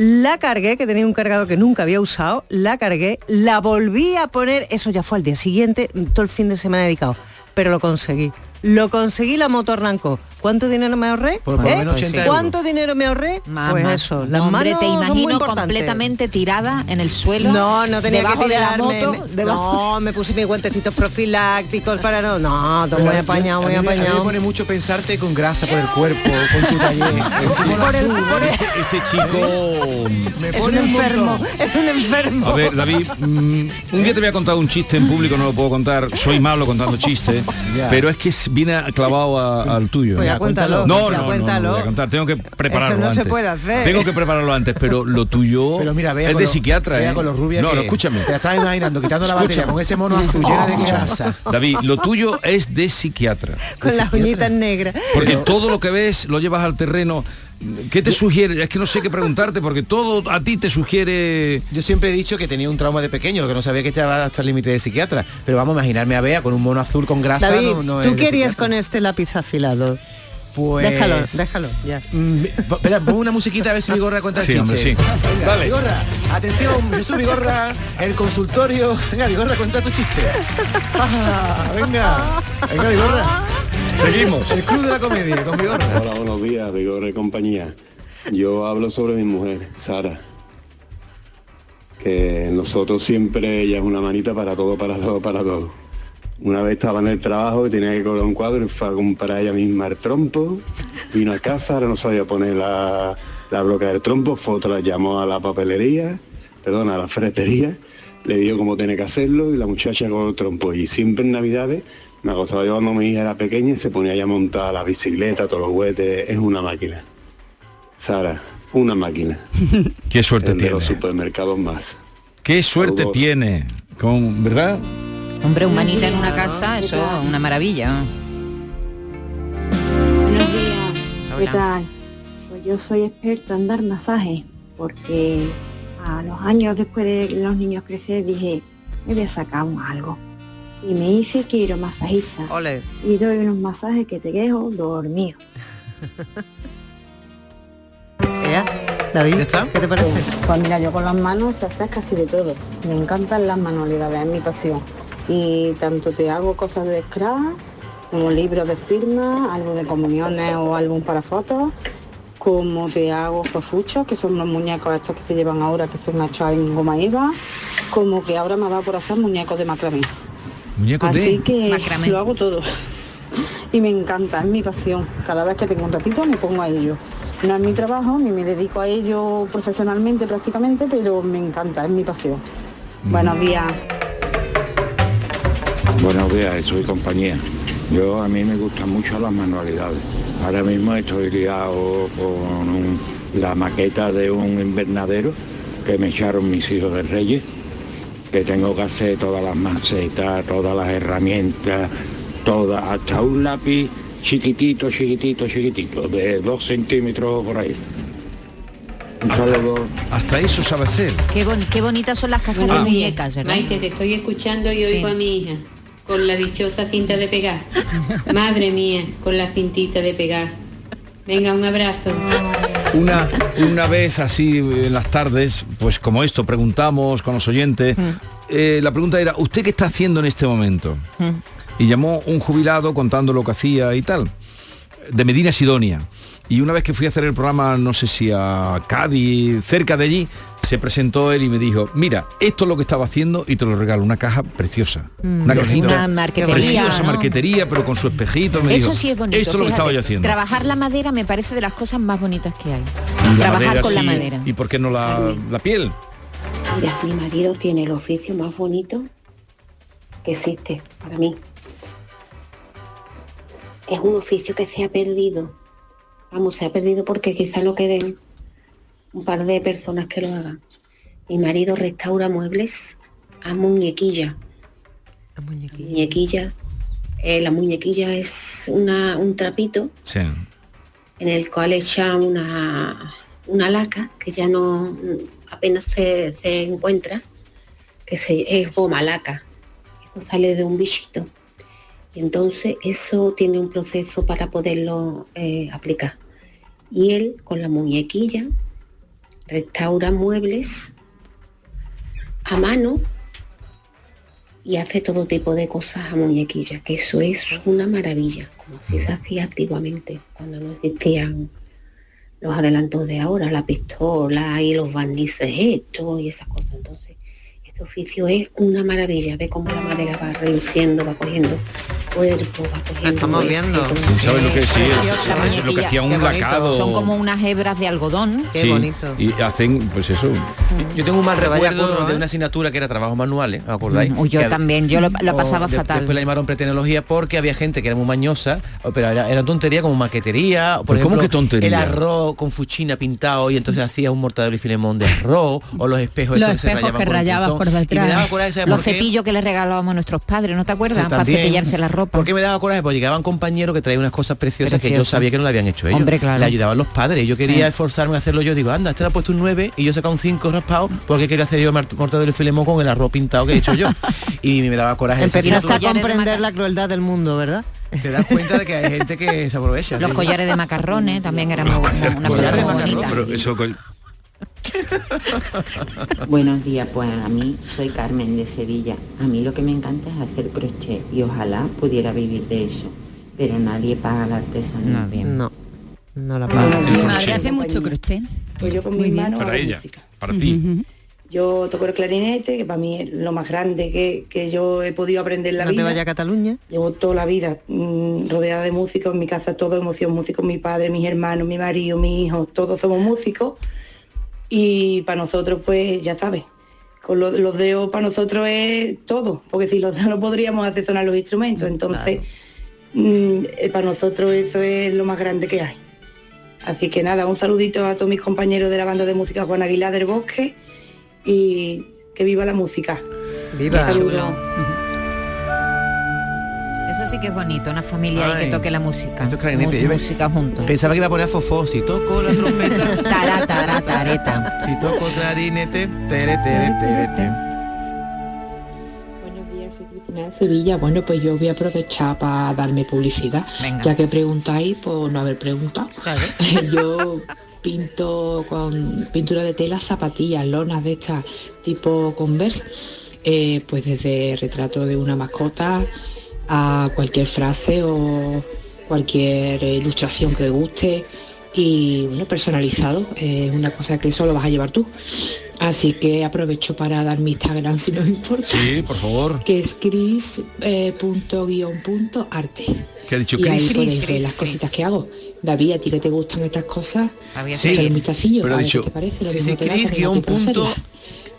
La cargué, que tenía un cargador que nunca había usado, la cargué, la volví a poner, eso ya fue al día siguiente, todo el fin de semana dedicado, pero lo conseguí. Lo conseguí, la moto arrancó. ¿Cuánto dinero me ahorré? Por- por lo menos 80 euros. ¿Cuánto dinero me ahorré? Mamá. Pues eso, las Hombre, manos te son muy imagino completamente tirada en el suelo. No, no tenía debajo que de la tirarme, moto. me- debajo- No, me puse mis guantecitos profilácticos para no. No, todo muy apañado, muy a mí me- apañado. pone mucho pensarte con grasa por el cuerpo, con tu taller. Por el- por el- Este, este chico... Me Es pone un un enfermo, es un enfermo. A ver, David, mm, un día te voy a contar un chiste en público, no lo puedo contar, soy malo contando chistes, pero es que es- viene clavado a- al tuyo. Pues ya cuéntalo, No, ya no, no, no, cuéntalo. lo voy a contar, tengo que prepararlo Eso no se antes. puede hacer. Tengo que prepararlo antes, pero lo tuyo Pero mira, vea es de lo- psiquiatra, vea ¿eh? con los rubias No, no, escúchame. Te la estás imaginando, quitando la Escúchame. batería con ese mono azul lleno de grasa. David, lo tuyo es de psiquiatra. Con las uñitas negras. Porque todo lo que ves lo llevas al terreno. ¿Qué te sugiere? Es que no sé qué preguntarte, porque todo a ti te sugiere. Yo siempre he dicho que tenía un trauma de pequeño, lo que no sabía que estaba hasta el límite de psiquiatra. Pero vamos a imaginarme a Bea con un mono azul con grasa. David, no, no ¿tú qué harías con este lápiz afilado? Pues... Déjalo, déjalo, ya. Mm, Espera, pon una musiquita a ver si Vigorra cuenta el Sí, chiste. hombre, sí. Venga, Dale. Vigorra, atención, Jesús Vigorra, el consultorio. Venga, Vigorra, cuenta tu chiste. Ah, venga, venga, Vigorra. Seguimos. El club de la comedia con Vigorra. Hola, buenos días, Vigor y compañía. Yo hablo sobre mi mujer, Sara. Que nosotros siempre, ella es una manita para todo, para todo, para todo. Una vez estaba en el trabajo y tenía que cobrar un cuadro y fue a comprar ella misma el trompo. Vino a casa, ahora no sabía poner la, la broca del trompo, fue otra, llamó a la papelería, perdón, a la ferretería, le dio cómo tiene que hacerlo y la muchacha con el trompo. Y siempre en Navidades me acostaba yo cuando mi hija era pequeña y se ponía ya a montar la bicicleta, todos los juguetes, es una máquina. Sara, una máquina. Qué suerte El de tiene. los supermercados más. Qué suerte Saludos. tiene. Con, ¿Verdad? Hombre, un manita en una casa, eso es una maravilla. Buenos días. ¿Qué tal? Pues yo soy experta en dar masajes porque a los años después de los niños crecer dije, me voy a sacar un algo. Y me hice quiero masajista. Ole. Y doy unos masajes que te dejo dormido. David, ¿qué te parece? Pues mira, yo con las manos se hace casi de todo. Me encantan las manualidades, es mi pasión. Y tanto te hago cosas de scratch, como libros de firma, álbum de comuniones o álbum para fotos, como te hago fofuchos, que son los muñecos estos que se llevan ahora, que son hechos en goma eva, como que ahora me ha dado por hacer muñecos de macramé. Muñecos Así de... que Macramé. lo hago todo. Y me encanta, es mi pasión. Cada vez que tengo un ratito me pongo a ello. No es mi trabajo, ni me dedico a ello profesionalmente prácticamente, pero me encanta, es mi pasión. Buenos días. Buenos días, soy compañía. Yo a mí me gustan mucho las manualidades. Ahora mismo estoy liado con un- la maqueta de un invernadero que me echaron mis hijos de Reyes, que tengo que hacer todas las macetas, todas las herramientas, todas, hasta un lápiz chiquitito, chiquitito, chiquitito, de dos centímetros por ahí. Un saludo. Hasta eso sabe hacer. Qué, bon- qué bonitas son las casas de muñecas, ¿verdad? Maite, te estoy escuchando y Sí. oigo a mi hija con la dichosa cinta de pegar. Madre mía, con la cintita de pegar. Venga, un abrazo. Una, una vez así en las tardes, pues como esto, preguntamos con los oyentes. eh, la pregunta era, ¿usted qué está haciendo en este momento? Y llamó un jubilado contando lo que hacía y tal, de Medina Sidonia. Y una vez que fui a hacer el programa, no sé si a Cádiz, cerca de allí, se presentó él y me dijo, mira, esto es lo que estaba haciendo y te lo regalo, una caja preciosa. Mm, una cajita una marquetería, preciosa ¿no? marquetería, pero con su espejito. Me Eso dijo, sí es bonito. Esto es lo que estaba yo haciendo. Trabajar la madera me parece de las cosas más bonitas que hay. Y Trabajar madera, con la madera. ¿Y por qué no la, la piel? Mira, mi marido tiene el oficio más bonito que existe para mí. Es un oficio que se ha perdido. Vamos, se ha perdido porque quizá no queden un par de personas que lo hagan. Mi marido restaura muebles a muñequilla. muñequilla. eh, la muñequilla es una, un trapito Sí. en el cual echa una, una laca que ya no apenas se, se encuentra, que se, es goma laca. Eso sale de un bichito. Entonces eso tiene un proceso para poderlo eh, aplicar. Y él con la muñequilla restaura muebles a mano y hace todo tipo de cosas a muñequilla, que eso es una maravilla, como así se hacía antiguamente, cuando no existían los adelantos de ahora, la pistola y los barnices estos y esas cosas. Entonces, este oficio es una maravilla, ve cómo la madera va reluciendo, va cogiendo cuerpo, va cogiendo... estamos hueso, viendo. Sí, ¿sabes lo que es? Sí, es- Preciosa es lo que muñequilla. hacía un Qué bonito. lacado. Son como unas hebras de algodón. Sí, Y hacen, pues eso. Yo tengo un mal recuerdo curro, de ¿eh? una asignatura que era trabajos manuales, ¿os acordáis? Mm, uy, yo Que- también, yo lo- lo pasaba fatal. Después la llamaron pretecnología porque había gente que era muy mañosa, pero era, era tontería como maquetería. o Por ¿Pero cómo ejemplo, que tontería? El arroz con fuchina pintado y entonces hacía un mortadelo y filemón de arroz, o los espejos Los estos que se espejos rayaban que por rayabas por Y me detrás. daba coraje, ¿sabes Los por qué? cepillos que les regalábamos a nuestros padres, ¿no te acuerdas? Sí, Para cepillarse la ropa. ¿Por qué me daba coraje? Porque llegaban compañeros que traían unas cosas preciosas que yo sabía que no lo habían hecho ellos. Hombre, claro. Le ayudaban los padres. Yo quería Sí. esforzarme a hacerlo yo. Digo, anda, este le ha puesto un 9 y yo saca un 5 raspado porque quería hacer yo mortadelo y filemón con el arroz pintado que he hecho yo. y me daba coraje. Empezaste a comprender la crueldad del mundo, ¿verdad? Te das cuenta de que hay gente que se aprovecha. Los sí. collares de macarrones también eran muy- una cosa muy bonita. Pero eso co- Buenos días, pues a mí soy Carmen de Sevilla. A mí lo que me encanta es hacer crochet y ojalá pudiera vivir de eso, pero nadie paga la artesanía. No, no la paga. Mi madre hace mucho crochet. Pues yo con Muy bien. manos para ella, música. para ti. Yo toco el clarinete, que para mí es lo más grande que, que yo he podido aprender en la No te vida. vaya a Cataluña. Llevo toda la vida mm, rodeada de músicos, en mi casa todo emoción músicos, mi padre, mis hermanos, mi marido, mi hijo, todos somos músicos. Y para nosotros, pues ya sabes, con lo- los dedos para nosotros es todo, porque si los dedos no podríamos hacer sonar los instrumentos, entonces mm, eh, para nosotros eso es lo más grande que hay. Así que nada, un saludito a todos mis compañeros de la banda de música Juan Aguilar del Bosque y que viva la música. Viva. Un saludo. Sí que es bonito, una familia ahí Ay. que toque la música. Esto es clarinete. Mu- Yo me- música juntos. Pensaba que iba a poner a Fofó. Si toco la trompeta. Tara, tara, tareta. Si toco clarinete. Tere, tere, tere, tere. Buenos días, soy Cristina de Sevilla. Bueno, pues yo voy a aprovechar para darme publicidad. Venga. Ya que preguntáis por no haber preguntado. yo pinto con pintura de tela, zapatillas, lonas de estas tipo Converse. eh, pues desde retrato de una mascota a cualquier frase o cualquier eh, ilustración que te guste y bueno, personalizado, es una cosa que solo vas a llevar tú. Así que aprovecho para dar mi Instagram si no importa. Sí, por favor. Que es cris eh, punto guion punto arte. ¿Qué ha dicho y ahí podéis ver las cositas que hago. David, a ti que te gustan estas cosas, Sí, un vistacillo, pero a ha ver dicho- qué te parece. Lo sí, mismo sí, te da que guion punto.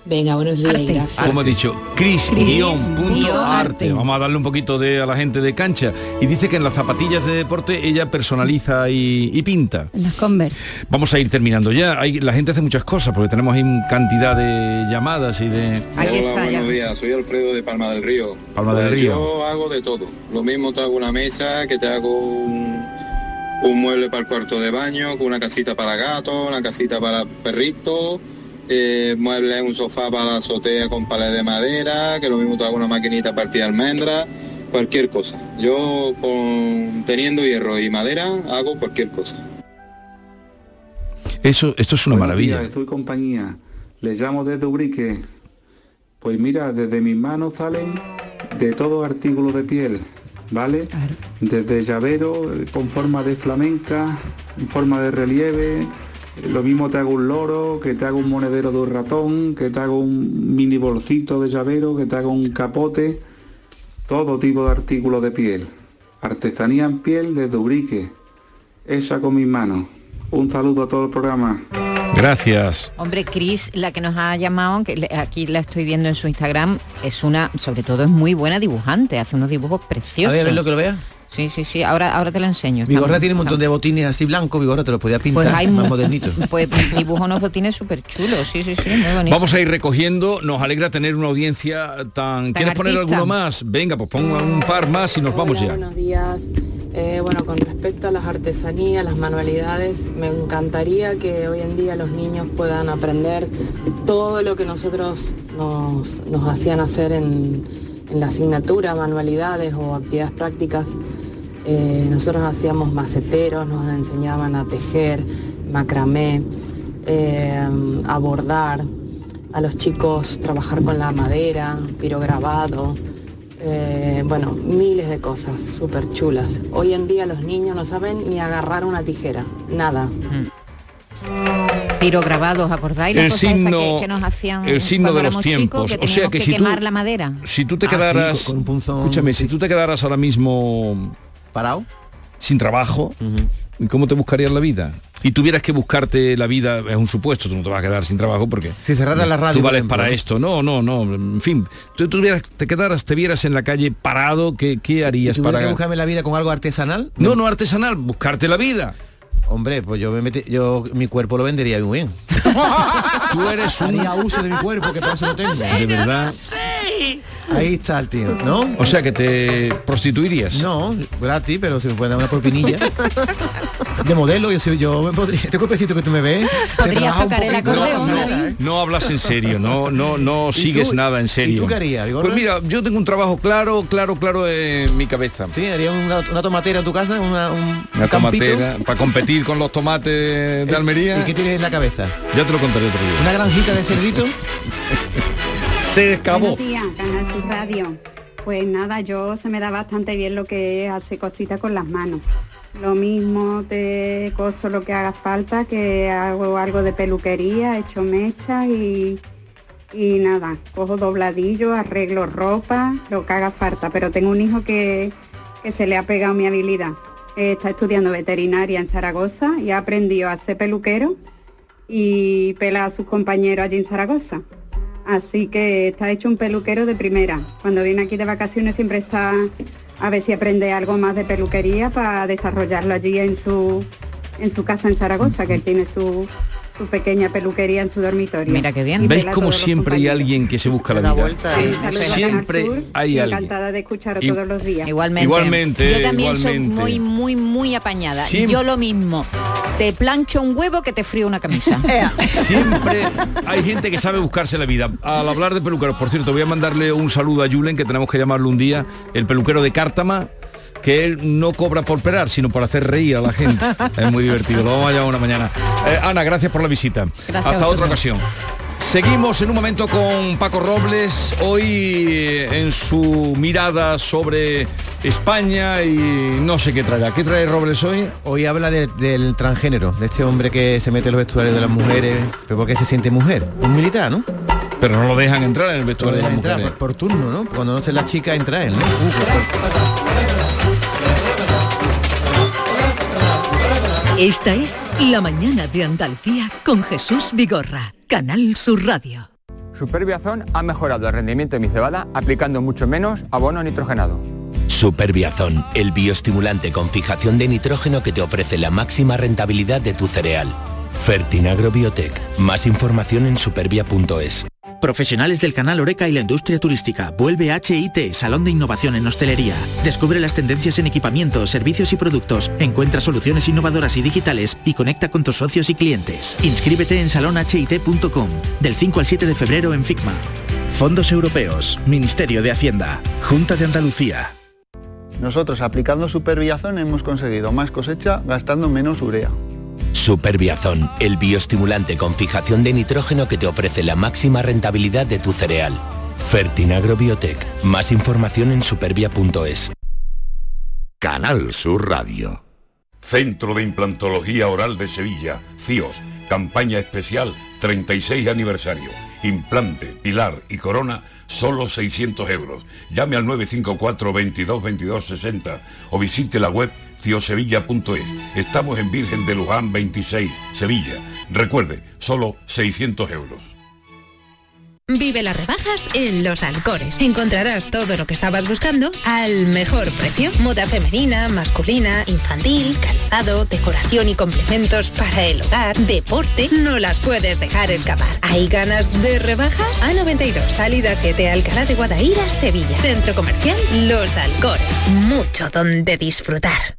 Venga, buenos días. gracias. Como ha dicho, Cris Cris guion punto punto arte. arte. Vamos a darle un poquito de a la gente de cancha. Y dice que en las zapatillas de deporte ella personaliza y, y pinta. Las Converse. Vamos a ir terminando ya. Hay, la gente hace muchas cosas porque tenemos ahí cantidad de llamadas y de. Hola, buenos días. Soy Alfredo de Palma del Río. Palma del Pues Río. Yo hago de todo. Lo mismo te hago una mesa, que te hago un, un mueble para el cuarto de baño, con una casita para gato, una casita para perrito, eh, muebles, un sofá para la azotea con pared de madera, que lo mismo te hago una maquinita partida de almendra, cualquier cosa. Yo con teniendo hierro y madera hago cualquier cosa. Eso, esto es una Buenos maravilla. días, soy compañía. Les llamo desde Ubrique. Pues mira, desde mis manos salen de todo artículo de piel, ¿vale? Desde llavero con forma de flamenca, en forma de relieve. Lo mismo te hago un loro, que te hago un monedero de un ratón, que te hago un mini bolsito de llavero, que te hago un capote. Todo tipo de artículos de piel. Artesanía en piel desde Ubrique. Esa con mis manos. Un saludo a todo el programa. Gracias. Hombre, Cris, la que nos ha llamado, que aquí la estoy viendo en su Instagram, es una, sobre todo es muy buena dibujante, hace unos dibujos preciosos. A ver, a ver lo que lo vea. Sí, sí, sí, ahora, ahora te lo enseño. Vigorra tiene un montón de botines así blancos, Vigorra te lo podía pintar Pues hay más mu- modernito. Pues dibujo unos botines súper chulos, sí, sí, sí, muy bonito. Vamos a ir recogiendo. Nos alegra tener una audiencia tan. ¿Quieres poner alguno más? Venga, pues ponga un par más y nos vamos ya. Buenos días. Eh, bueno, con respecto a las artesanías, las manualidades, me encantaría que hoy en día los niños puedan aprender todo lo que nosotros nos, nos hacían hacer en, en la asignatura, manualidades o actividades prácticas. Eh, nosotros hacíamos maceteros, nos enseñaban a tejer, macramé, eh, a bordar, a los chicos trabajar con la madera, pirograbado, eh, bueno, miles de cosas súper chulas. Hoy en día los niños no saben ni agarrar una tijera, nada. Pirograbados, ¿acordáis? Las El cosas signo- que, que nos hacían el signo de los chicos, tiempos. O sea que que, si tú- quemar la madera. Si tú te Ah, sí, quedaras. con- con un punzón, escúchame, si tú te quedaras ahora mismo. ¿Parado? Sin trabajo, ¿cómo te buscarías la vida? Y tuvieras que buscarte la vida, es un supuesto, tú no te vas a quedar sin trabajo porque... Si cerrara la radio, Tú vales ejemplo, para ¿no? esto, no, no, no, en fin. Tú tuvieras, te quedaras, te vieras en la calle parado, ¿qué, qué harías para...? que buscarme la vida con algo artesanal. No, no artesanal, buscarte la vida. Hombre, pues yo me metí, yo mi cuerpo lo vendería muy bien. Tú eres un... Haría uso de mi cuerpo, que eso lo tengo. De verdad. Ahí está el tío, ¿no? O sea que te prostituirías. No, gratis, pero si me pueden dar una propinilla. De modelo, yo, soy, yo me podría. Este cuerpecito que tú me ves. se. David. No hablas en serio, no, no, no sigues tú? nada en ¿Y serio. tú qué harías, Vigorra? Pues mira, yo tengo un trabajo claro, claro, claro en mi cabeza. Sí, haría una, una tomatera en tu casa, una, un, Una campito. tomatera para competir con los tomates de Almería. ¿Y qué tienes en la cabeza? Ya te lo contaré otro día. ¿Una granjita de cerdito? Se escapó. Buenos días, Canal Radio. Pues nada, yo se me da bastante bien lo que es hacer cositas con las manos. Lo mismo te coso lo que haga falta, que hago algo de peluquería, echo mechas y, y nada, cojo dobladillo, arreglo ropa, lo que haga falta. Pero tengo un hijo que, que se le ha pegado mi habilidad. Está estudiando veterinaria en Zaragoza y ha aprendido a ser peluquero y pela a sus compañeros allí en Zaragoza. Así que está hecho un peluquero de primera. Cuando viene aquí de vacaciones siempre está a ver si aprende algo más de peluquería para desarrollarlo allí en su, en su casa en Zaragoza, que él tiene su, su pequeña peluquería en su dormitorio. Mira qué bien. ¿Veis como siempre hay alguien que se busca la vida? Sí, a siempre Sur, hay alguien. encantada de escucharos Y- todos los días. Igualmente. Igualmente, Yo también soy muy, muy, muy apañada. Siempre- Yo lo mismo. Te plancho un huevo que te frío una camisa. Siempre hay gente que sabe buscarse la vida. Al hablar de peluqueros, por cierto, voy a mandarle un saludo a Julen, que tenemos que llamarlo un día, el peluquero de Cártama, que él no cobra por pelar, sino por hacer reír a la gente. Es muy divertido, lo vamos a llamar una mañana. Eh, Ana, gracias por la visita. Gracias Hasta otra ocasión. Seguimos en un momento con Paco Robles, hoy eh, en su mirada sobre España y no sé qué traerá. ¿Qué trae Robles hoy? Hoy habla de- del transgénero, de este hombre que se mete en los vestuarios de las mujeres, pero porque se siente mujer. Un militar, ¿no? Pero no lo dejan entrar en el vestuario de las entrar mujeres. por, por turno, ¿no? Cuando no esté la chica, entra él, ¿no? Uh. Esta es La Mañana de Andalucía con Jesús Vigorra, Canal Sur Radio. Superbiazón ha mejorado el rendimiento de mi cebada aplicando mucho menos abono nitrogenado. Superbiazón, el bioestimulante con fijación de nitrógeno que te ofrece la máxima rentabilidad de tu cereal. Fertinagro Biotech. Más información en supervia.es. Profesionales del canal Oreca y la industria turística. Vuelve HIT, Salón de Innovación en Hostelería. Descubre las tendencias en equipamientos, servicios y productos. Encuentra soluciones innovadoras y digitales y conecta con tus socios y clientes. Inscríbete en salonhit.com del 5 al 7 de febrero en FICMA. Fondos Europeos, Ministerio de Hacienda, Junta de Andalucía. Nosotros aplicando Superbiazón hemos conseguido más cosecha gastando menos urea. Superbiazón, el bioestimulante con fijación de nitrógeno que te ofrece la máxima rentabilidad de tu cereal. Fertinagro Biotech. Más información en supervia.es. Canal Sur Radio. Centro de Implantología Oral de Sevilla, CIOS, campaña especial 36 aniversario. Implante, pilar y corona, solo 600 euros. Llame al 954 22 22 60 o visite la web ciosevilla.es. Estamos en Virgen de Luján 26, Sevilla. Recuerde, solo 600 euros. Vive las rebajas en Los Alcores. Encontrarás todo lo que estabas buscando al mejor precio. Moda femenina, masculina, infantil, calzado, decoración y complementos para el hogar, deporte. No las puedes dejar escapar. ¿Hay ganas de rebajas? A92, salida 7, Alcalá de Guadaira, Sevilla. Centro comercial Los Alcores. Mucho donde disfrutar.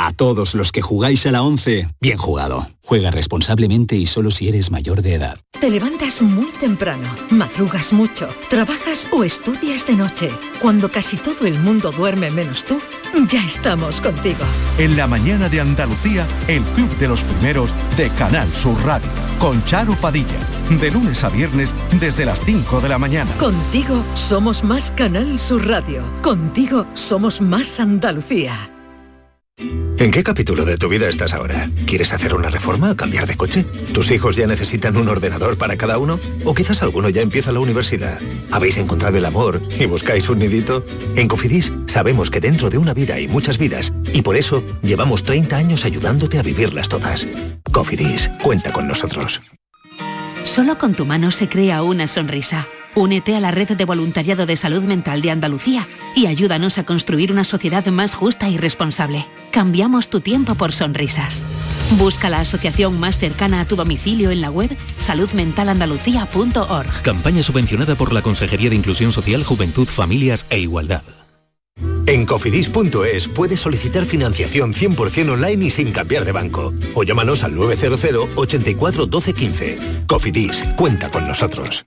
A todos los que jugáis a la 11, bien jugado. Juega responsablemente y solo si eres mayor de edad. Te levantas muy temprano, madrugas mucho, trabajas o estudias de noche. Cuando casi todo el mundo duerme menos tú, ya estamos contigo. En la mañana de Andalucía, el Club de los Primeros de Canal Sur Radio, con Charo Padilla, de lunes a viernes desde las 5 de la mañana. Contigo somos más Canal Sur Radio. Contigo somos más Andalucía. ¿En qué capítulo de tu vida estás ahora? ¿Quieres hacer una reforma o cambiar de coche? ¿Tus hijos ya necesitan un ordenador para cada uno? ¿O quizás alguno ya empieza la universidad? ¿Habéis encontrado el amor y buscáis un nidito? En Cofidis sabemos que dentro de una vida hay muchas vidas y por eso llevamos 30 años ayudándote a vivirlas todas. Cofidis, cuenta con nosotros. Solo con tu mano se crea una sonrisa. Únete a la red de voluntariado de salud mental de Andalucía y ayúdanos a construir una sociedad más justa y responsable. Cambiamos tu tiempo por sonrisas. Busca la asociación más cercana a tu domicilio en la web saludmentalandalucía.org. Campaña subvencionada por la Consejería de Inclusión Social, Juventud, Familias e Igualdad. En cofidis.es puedes solicitar financiación 100% online y sin cambiar de banco. O llámanos al 900 84 12 15. Cofidis, cuenta con nosotros.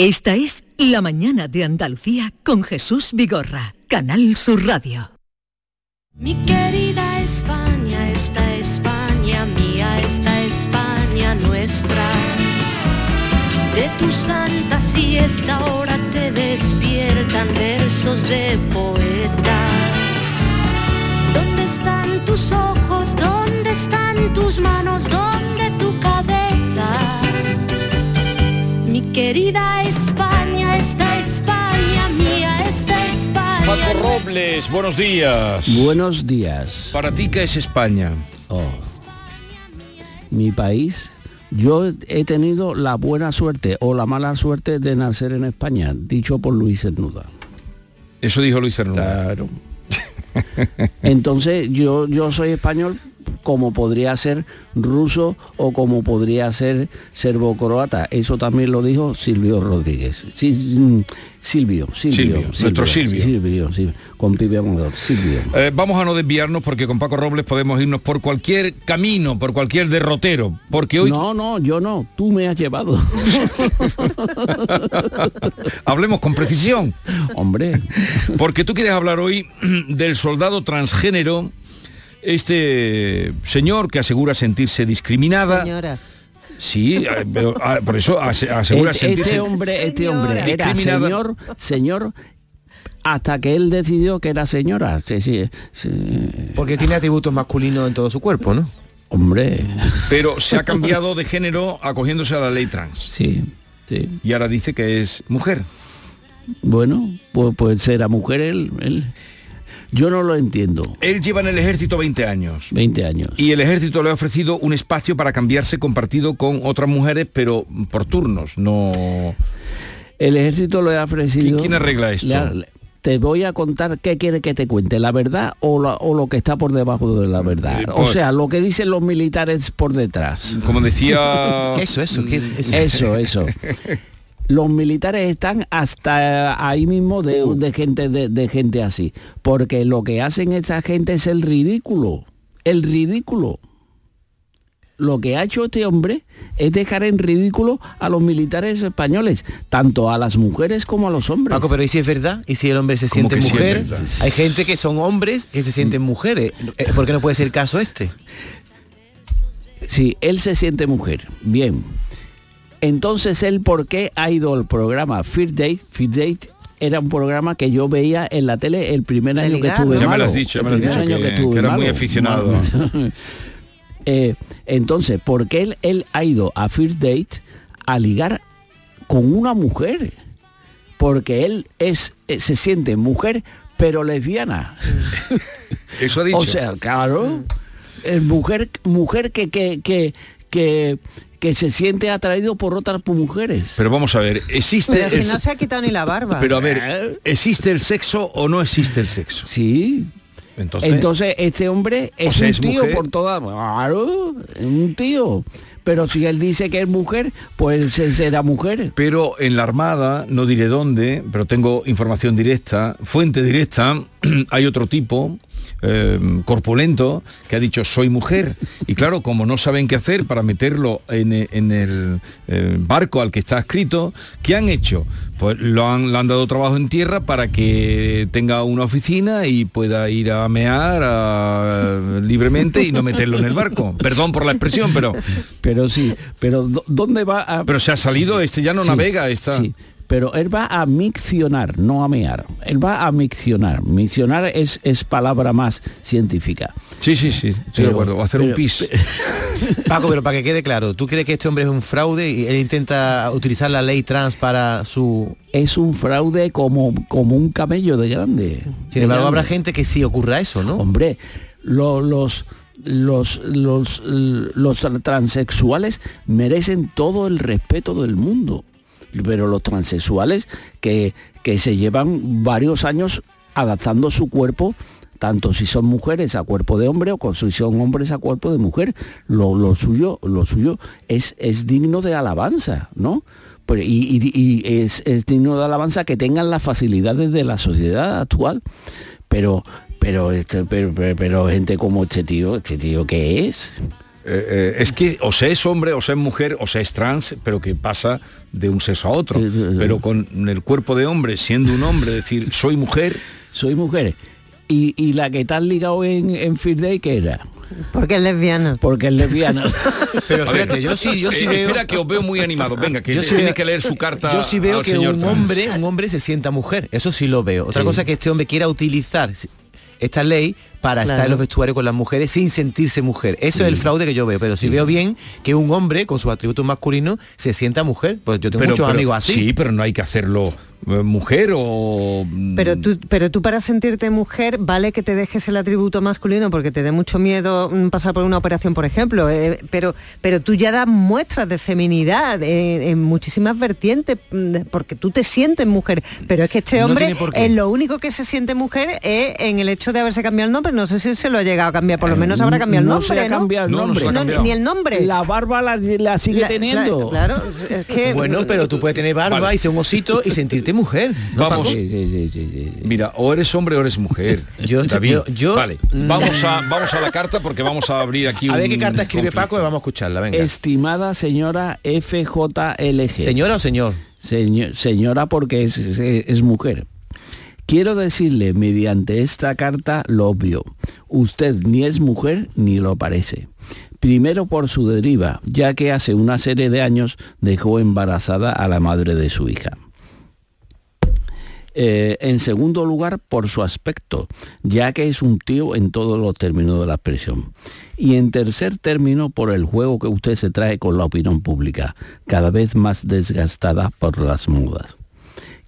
Esta es La mañana de Andalucía con Jesús Vigorra, Canal Sur Radio. Mi querida España, esta España mía, esta España nuestra. De tu santa siesta ahora te despiertan versos de poetas. ¿Dónde están tus ojos? ¿Dónde están tus manos? ¿Dónde Mi querida España, esta España mía, esta España. Paco Robles, buenos días. Buenos días. ¿Para ti qué es España? Oh. Mi país, yo he tenido la buena suerte o la mala suerte de nacer en España, dicho por Luis Cernuda. Eso dijo Luis Cernuda. Claro. Entonces yo, yo soy español como podría ser ruso o como podría ser serbo-croata. Eso también lo dijo Silvio Rodríguez. Sí, mm, Silvio, Silvio, Silvio, nuestro Silvio. Silvio, con Pipe Amador, Silvio. Eh, vamos a no desviarnos porque con Paco Robles podemos irnos por cualquier camino, por cualquier derrotero, porque hoy... No, no, yo no, tú me has llevado. Hablemos con precisión. Hombre. Porque tú quieres hablar hoy del soldado transgénero este señor que asegura sentirse discriminada. Señora. Sí, eh, pero ah, por eso ase- asegura este, sentirse este hombre, este hombre era señor, señor, hasta que él decidió que era señora. Sí, sí, sí. Porque tiene atributos masculinos en todo su cuerpo, ¿no? Hombre. Pero se ha cambiado de género acogiéndose a la ley trans. Sí, sí. Y ahora dice que es mujer. Bueno, pues, pues era mujer él, él. Yo no lo entiendo. Él lleva en el ejército 20 años. 20 años. Y el ejército le ha ofrecido un espacio para cambiarse compartido con otras mujeres, pero por turnos, no... El ejército le ha ofrecido... ¿Quién- quién arregla esto? le te voy a contar qué quiere que te cuente, la verdad o, la- o lo que está por debajo de la verdad. Eh, o pues- sea, lo que dicen los militares por detrás. Como decía... Eso, eso, ¿qué- eso? Eso, eso. Los militares están hasta ahí mismo de, de gente de, de gente así, porque lo que hacen esa gente es el ridículo, el ridículo. Lo que ha hecho este hombre es dejar en ridículo a los militares españoles, tanto a las mujeres como a los hombres. Paco, pero ¿y si es verdad? ¿Y si el hombre se ¿Cómo siente mujer? Hay gente que son hombres que se sienten mujeres. Eh, ¿Por qué no puede ser el caso este? Sí, él se siente mujer. Bien. Entonces él, ¿por qué ha ido al programa Fear Date? Fear Date era un programa que yo veía en la tele el primer año que estuve. Ya me lo malo. has dicho, ya me El lo has primer dicho, año que- estuve que era muy malo. aficionado. Eh, entonces, ¿por qué él, él ha ido a First Date a ligar con una mujer? Porque él es, eh, se siente mujer, pero lesbiana. Eso ha dicho. O sea, claro, es mujer, mujer que, que, que, que, que se siente atraído por otras mujeres. Pero vamos a ver, ¿existe... Pero si el- no se ha quitado ni la barba. Pero a ver, ¿existe el sexo o no existe el sexo? Sí. Entonces, Entonces, este hombre O es sea, un es tío mujer. por toda... Claro, un tío. Pero si él dice que es mujer, pues él será mujer. Pero en la Armada, no diré dónde, pero tengo información directa, fuente directa, hay otro tipo, eh, corpulento que ha dicho soy mujer. Y claro, como no saben qué hacer para meterlo en, en el eh, barco al que está escrito, ¿qué han hecho? Pues lo han, le han dado trabajo en tierra para que tenga una oficina y pueda ir a mear a- libremente y no meterlo en el barco. Perdón por la expresión, pero... Pero sí, pero ¿dó- ¿dónde va a...? Pero se ha salido, este ya no Sí, navega, está... sí, pero él va a miccionar, no a mear. Él va a miccionar. Miccionar es, es palabra más científica. Sí, sí, sí, estoy de acuerdo. O hacer un pis. Paco, pero para que quede claro, ¿tú crees que este hombre es un fraude y él intenta utilizar la ley trans para su... Es un fraude como, como un camello de grande. Sin embargo, habrá gente que sí ocurra eso, ¿no? Hombre, lo- los, los, los, los transexuales merecen todo el respeto del mundo. Pero los transexuales que, que se llevan varios años adaptando su cuerpo tanto si son mujeres a cuerpo de hombre o si son hombres a cuerpo de mujer. Lo, lo suyo, lo suyo es, es digno de alabanza, ¿no? Pero- y y- y es, digno de alabanza que tengan las facilidades de la sociedad actual. Pero, pero, este, pero, pero, pero gente como este tío, este tío ¿qué es? Eh, eh, es que o se es hombre, o se es mujer, o se es trans, pero que pasa de un sexo a otro. Pero con el cuerpo de hombre, siendo un hombre, decir, soy mujer. Soy mujer. Y, y la que te has ligado en, en Fear Day, ¿qué era? Porque es lesbiana. Porque es lesbiana. Pero fíjate, yo sí, yo sí eh, veo... Espera que os veo muy animados. Venga, que Yo sí tiene veo- que leer su carta. Yo sí veo al que señor un trans. hombre, un hombre se sienta mujer. Eso sí lo veo. Otra Sí. cosa es que este hombre quiera utilizar esta ley para estar en los vestuarios con las mujeres sin sentirse mujer. Eso es el fraude que yo veo. Pero si veo bien que un hombre con sus atributos masculinos se sienta mujer. Pues yo tengo Pero- muchos pero- amigos así. Sí, pero no hay que hacerlo mujer o... Pero tú, pero tú para sentirte mujer vale que te dejes el atributo masculino porque te dé mucho miedo mm, pasar por una operación, por ejemplo. eh, pero, pero tú ya das muestras de feminidad eh, en muchísimas vertientes mm, porque tú te sientes mujer. Pero es que este hombre eh, lo único que se siente mujer es en el hecho de haberse cambiado el nombre. No sé si se lo ha llegado a cambiar, por lo menos habrá cambiado el No nombre. se ha ¿no? cambiado el No, se ha ni el nombre. La barba la, la sigue La- teniendo. Claro, es que Bueno, pero tú puedes tener barba Vale. y ser un osito y sentirte mujer. ¿no, Vamos. Mira, o eres hombre o eres mujer. Yo- David, yo- yo- vale, vamos a, vamos a la carta porque vamos a abrir aquí A ver qué carta escribe conflicto. Paco y vamos a escucharla. Venga. Estimada señora FJLG. ¿Señora o señor? Señor- señora porque es, es- es mujer. Quiero decirle mediante esta carta lo obvio. Usted ni es mujer ni lo parece. Primero por su deriva, ya que hace una serie de años dejó embarazada a la madre de su hija. Eh, en segundo lugar, por su aspecto, ya que es un tío en todos los términos de la expresión. Y en tercer término, por el juego que usted se trae con la opinión pública, cada vez más desgastada por las modas.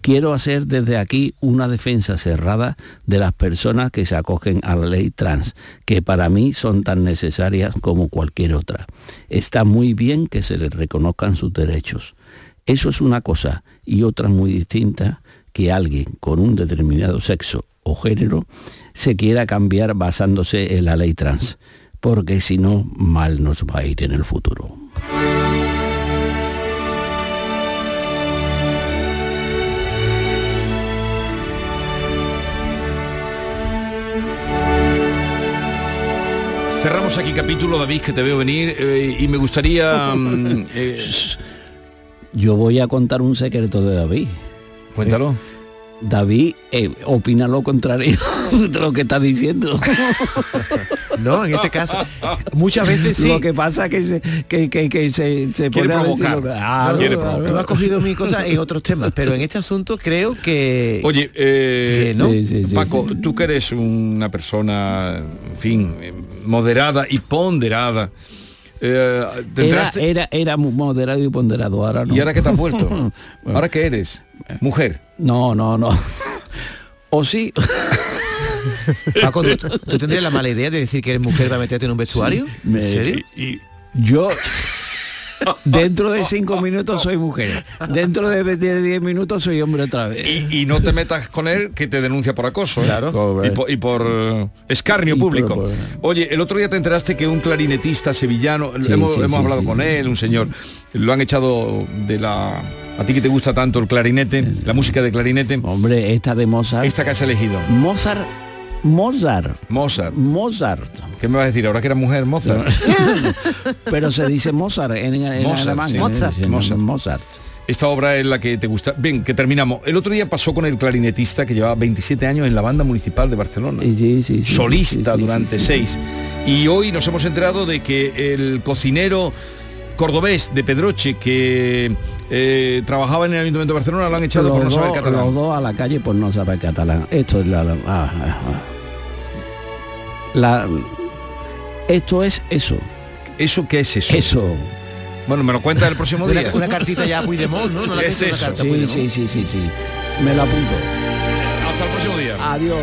Quiero hacer desde aquí una defensa cerrada de las personas que se acogen a la ley trans, que para mí son tan necesarias como cualquier otra. Está muy bien que se les reconozcan sus derechos. Eso es una cosa y otra muy distinta que alguien con un determinado sexo o género se quiera cambiar basándose en la ley trans, porque si no, mal nos va a ir en el futuro. Cerramos aquí capítulo, David, que te veo venir eh, y me gustaría... mm, eh, Yo voy a contar un secreto de David. Cuéntalo. David eh, opina lo contrario de lo que está diciendo. No, en este caso, muchas veces sí. Lo que pasa que se, que, que, que se, se Quiere decir provocar. Ah, No, no, tú has cogido mi cosa en otros temas, pero en este asunto creo que... Oye, eh, que no. Sí, sí, sí, Paco, tú que eres una persona, en fin, eh, moderada y ponderada, eh, Era, tendrás... era, moderado y ponderado, ahora no. ¿Y ahora qué te has vuelto? ¿Ahora qué eres? Mujer. No, no, no. o sí. Paco, ¿tú, tú tendrías la mala idea de decir que eres mujer para meterte en un vestuario? ¿En Me- serio? Yo dentro de cinco minutos soy mujer. Dentro de de diez minutos soy hombre otra vez. Y, y no te metas con él que te denuncia por acoso. ¿eh? Claro. Y por, y por, eh, escarnio Y por- público. por- Oye, el otro día te enteraste que un clarinetista sevillano, Sí, hemos, sí, hemos sí, hablado sí, con sí. él, un señor, lo han echado de la... A ti que te gusta tanto el clarinete, la música de clarinete. Hombre, esta de Mozart. Esta que has elegido. Mozart Mozart. Mozart. Mozart. ¿Qué me vas a decir ahora que era mujer Mozart? Pero se dice Mozart en, en Mozart, alemán. sí. ¿eh? Mozart. Mozart. Mozart. Esta obra es la que te gusta. Bien, que terminamos. El otro día pasó con el clarinetista que llevaba 27 años en la banda municipal de Barcelona. Sí, sí, sí, Solista sí, sí, durante sí, sí. seis. Y hoy nos hemos enterado de que el cocinero cordobés de Pedroche que eh, trabajaba en el Ayuntamiento de Barcelona lo han echado por no saber dos- catalán. Los dos a la calle por no saber catalán. Esto es la... la- ah, ah, ah. La- esto es eso. ¿Eso qué es eso? Eso. Bueno, me lo cuenta el próximo día. una cartita ya a Puigdemont, ¿no? ¿No le ¿Qué has es eso? carta Sí, sí, sí, sí, sí. Me lo apunto. Hasta el próximo día. Adiós.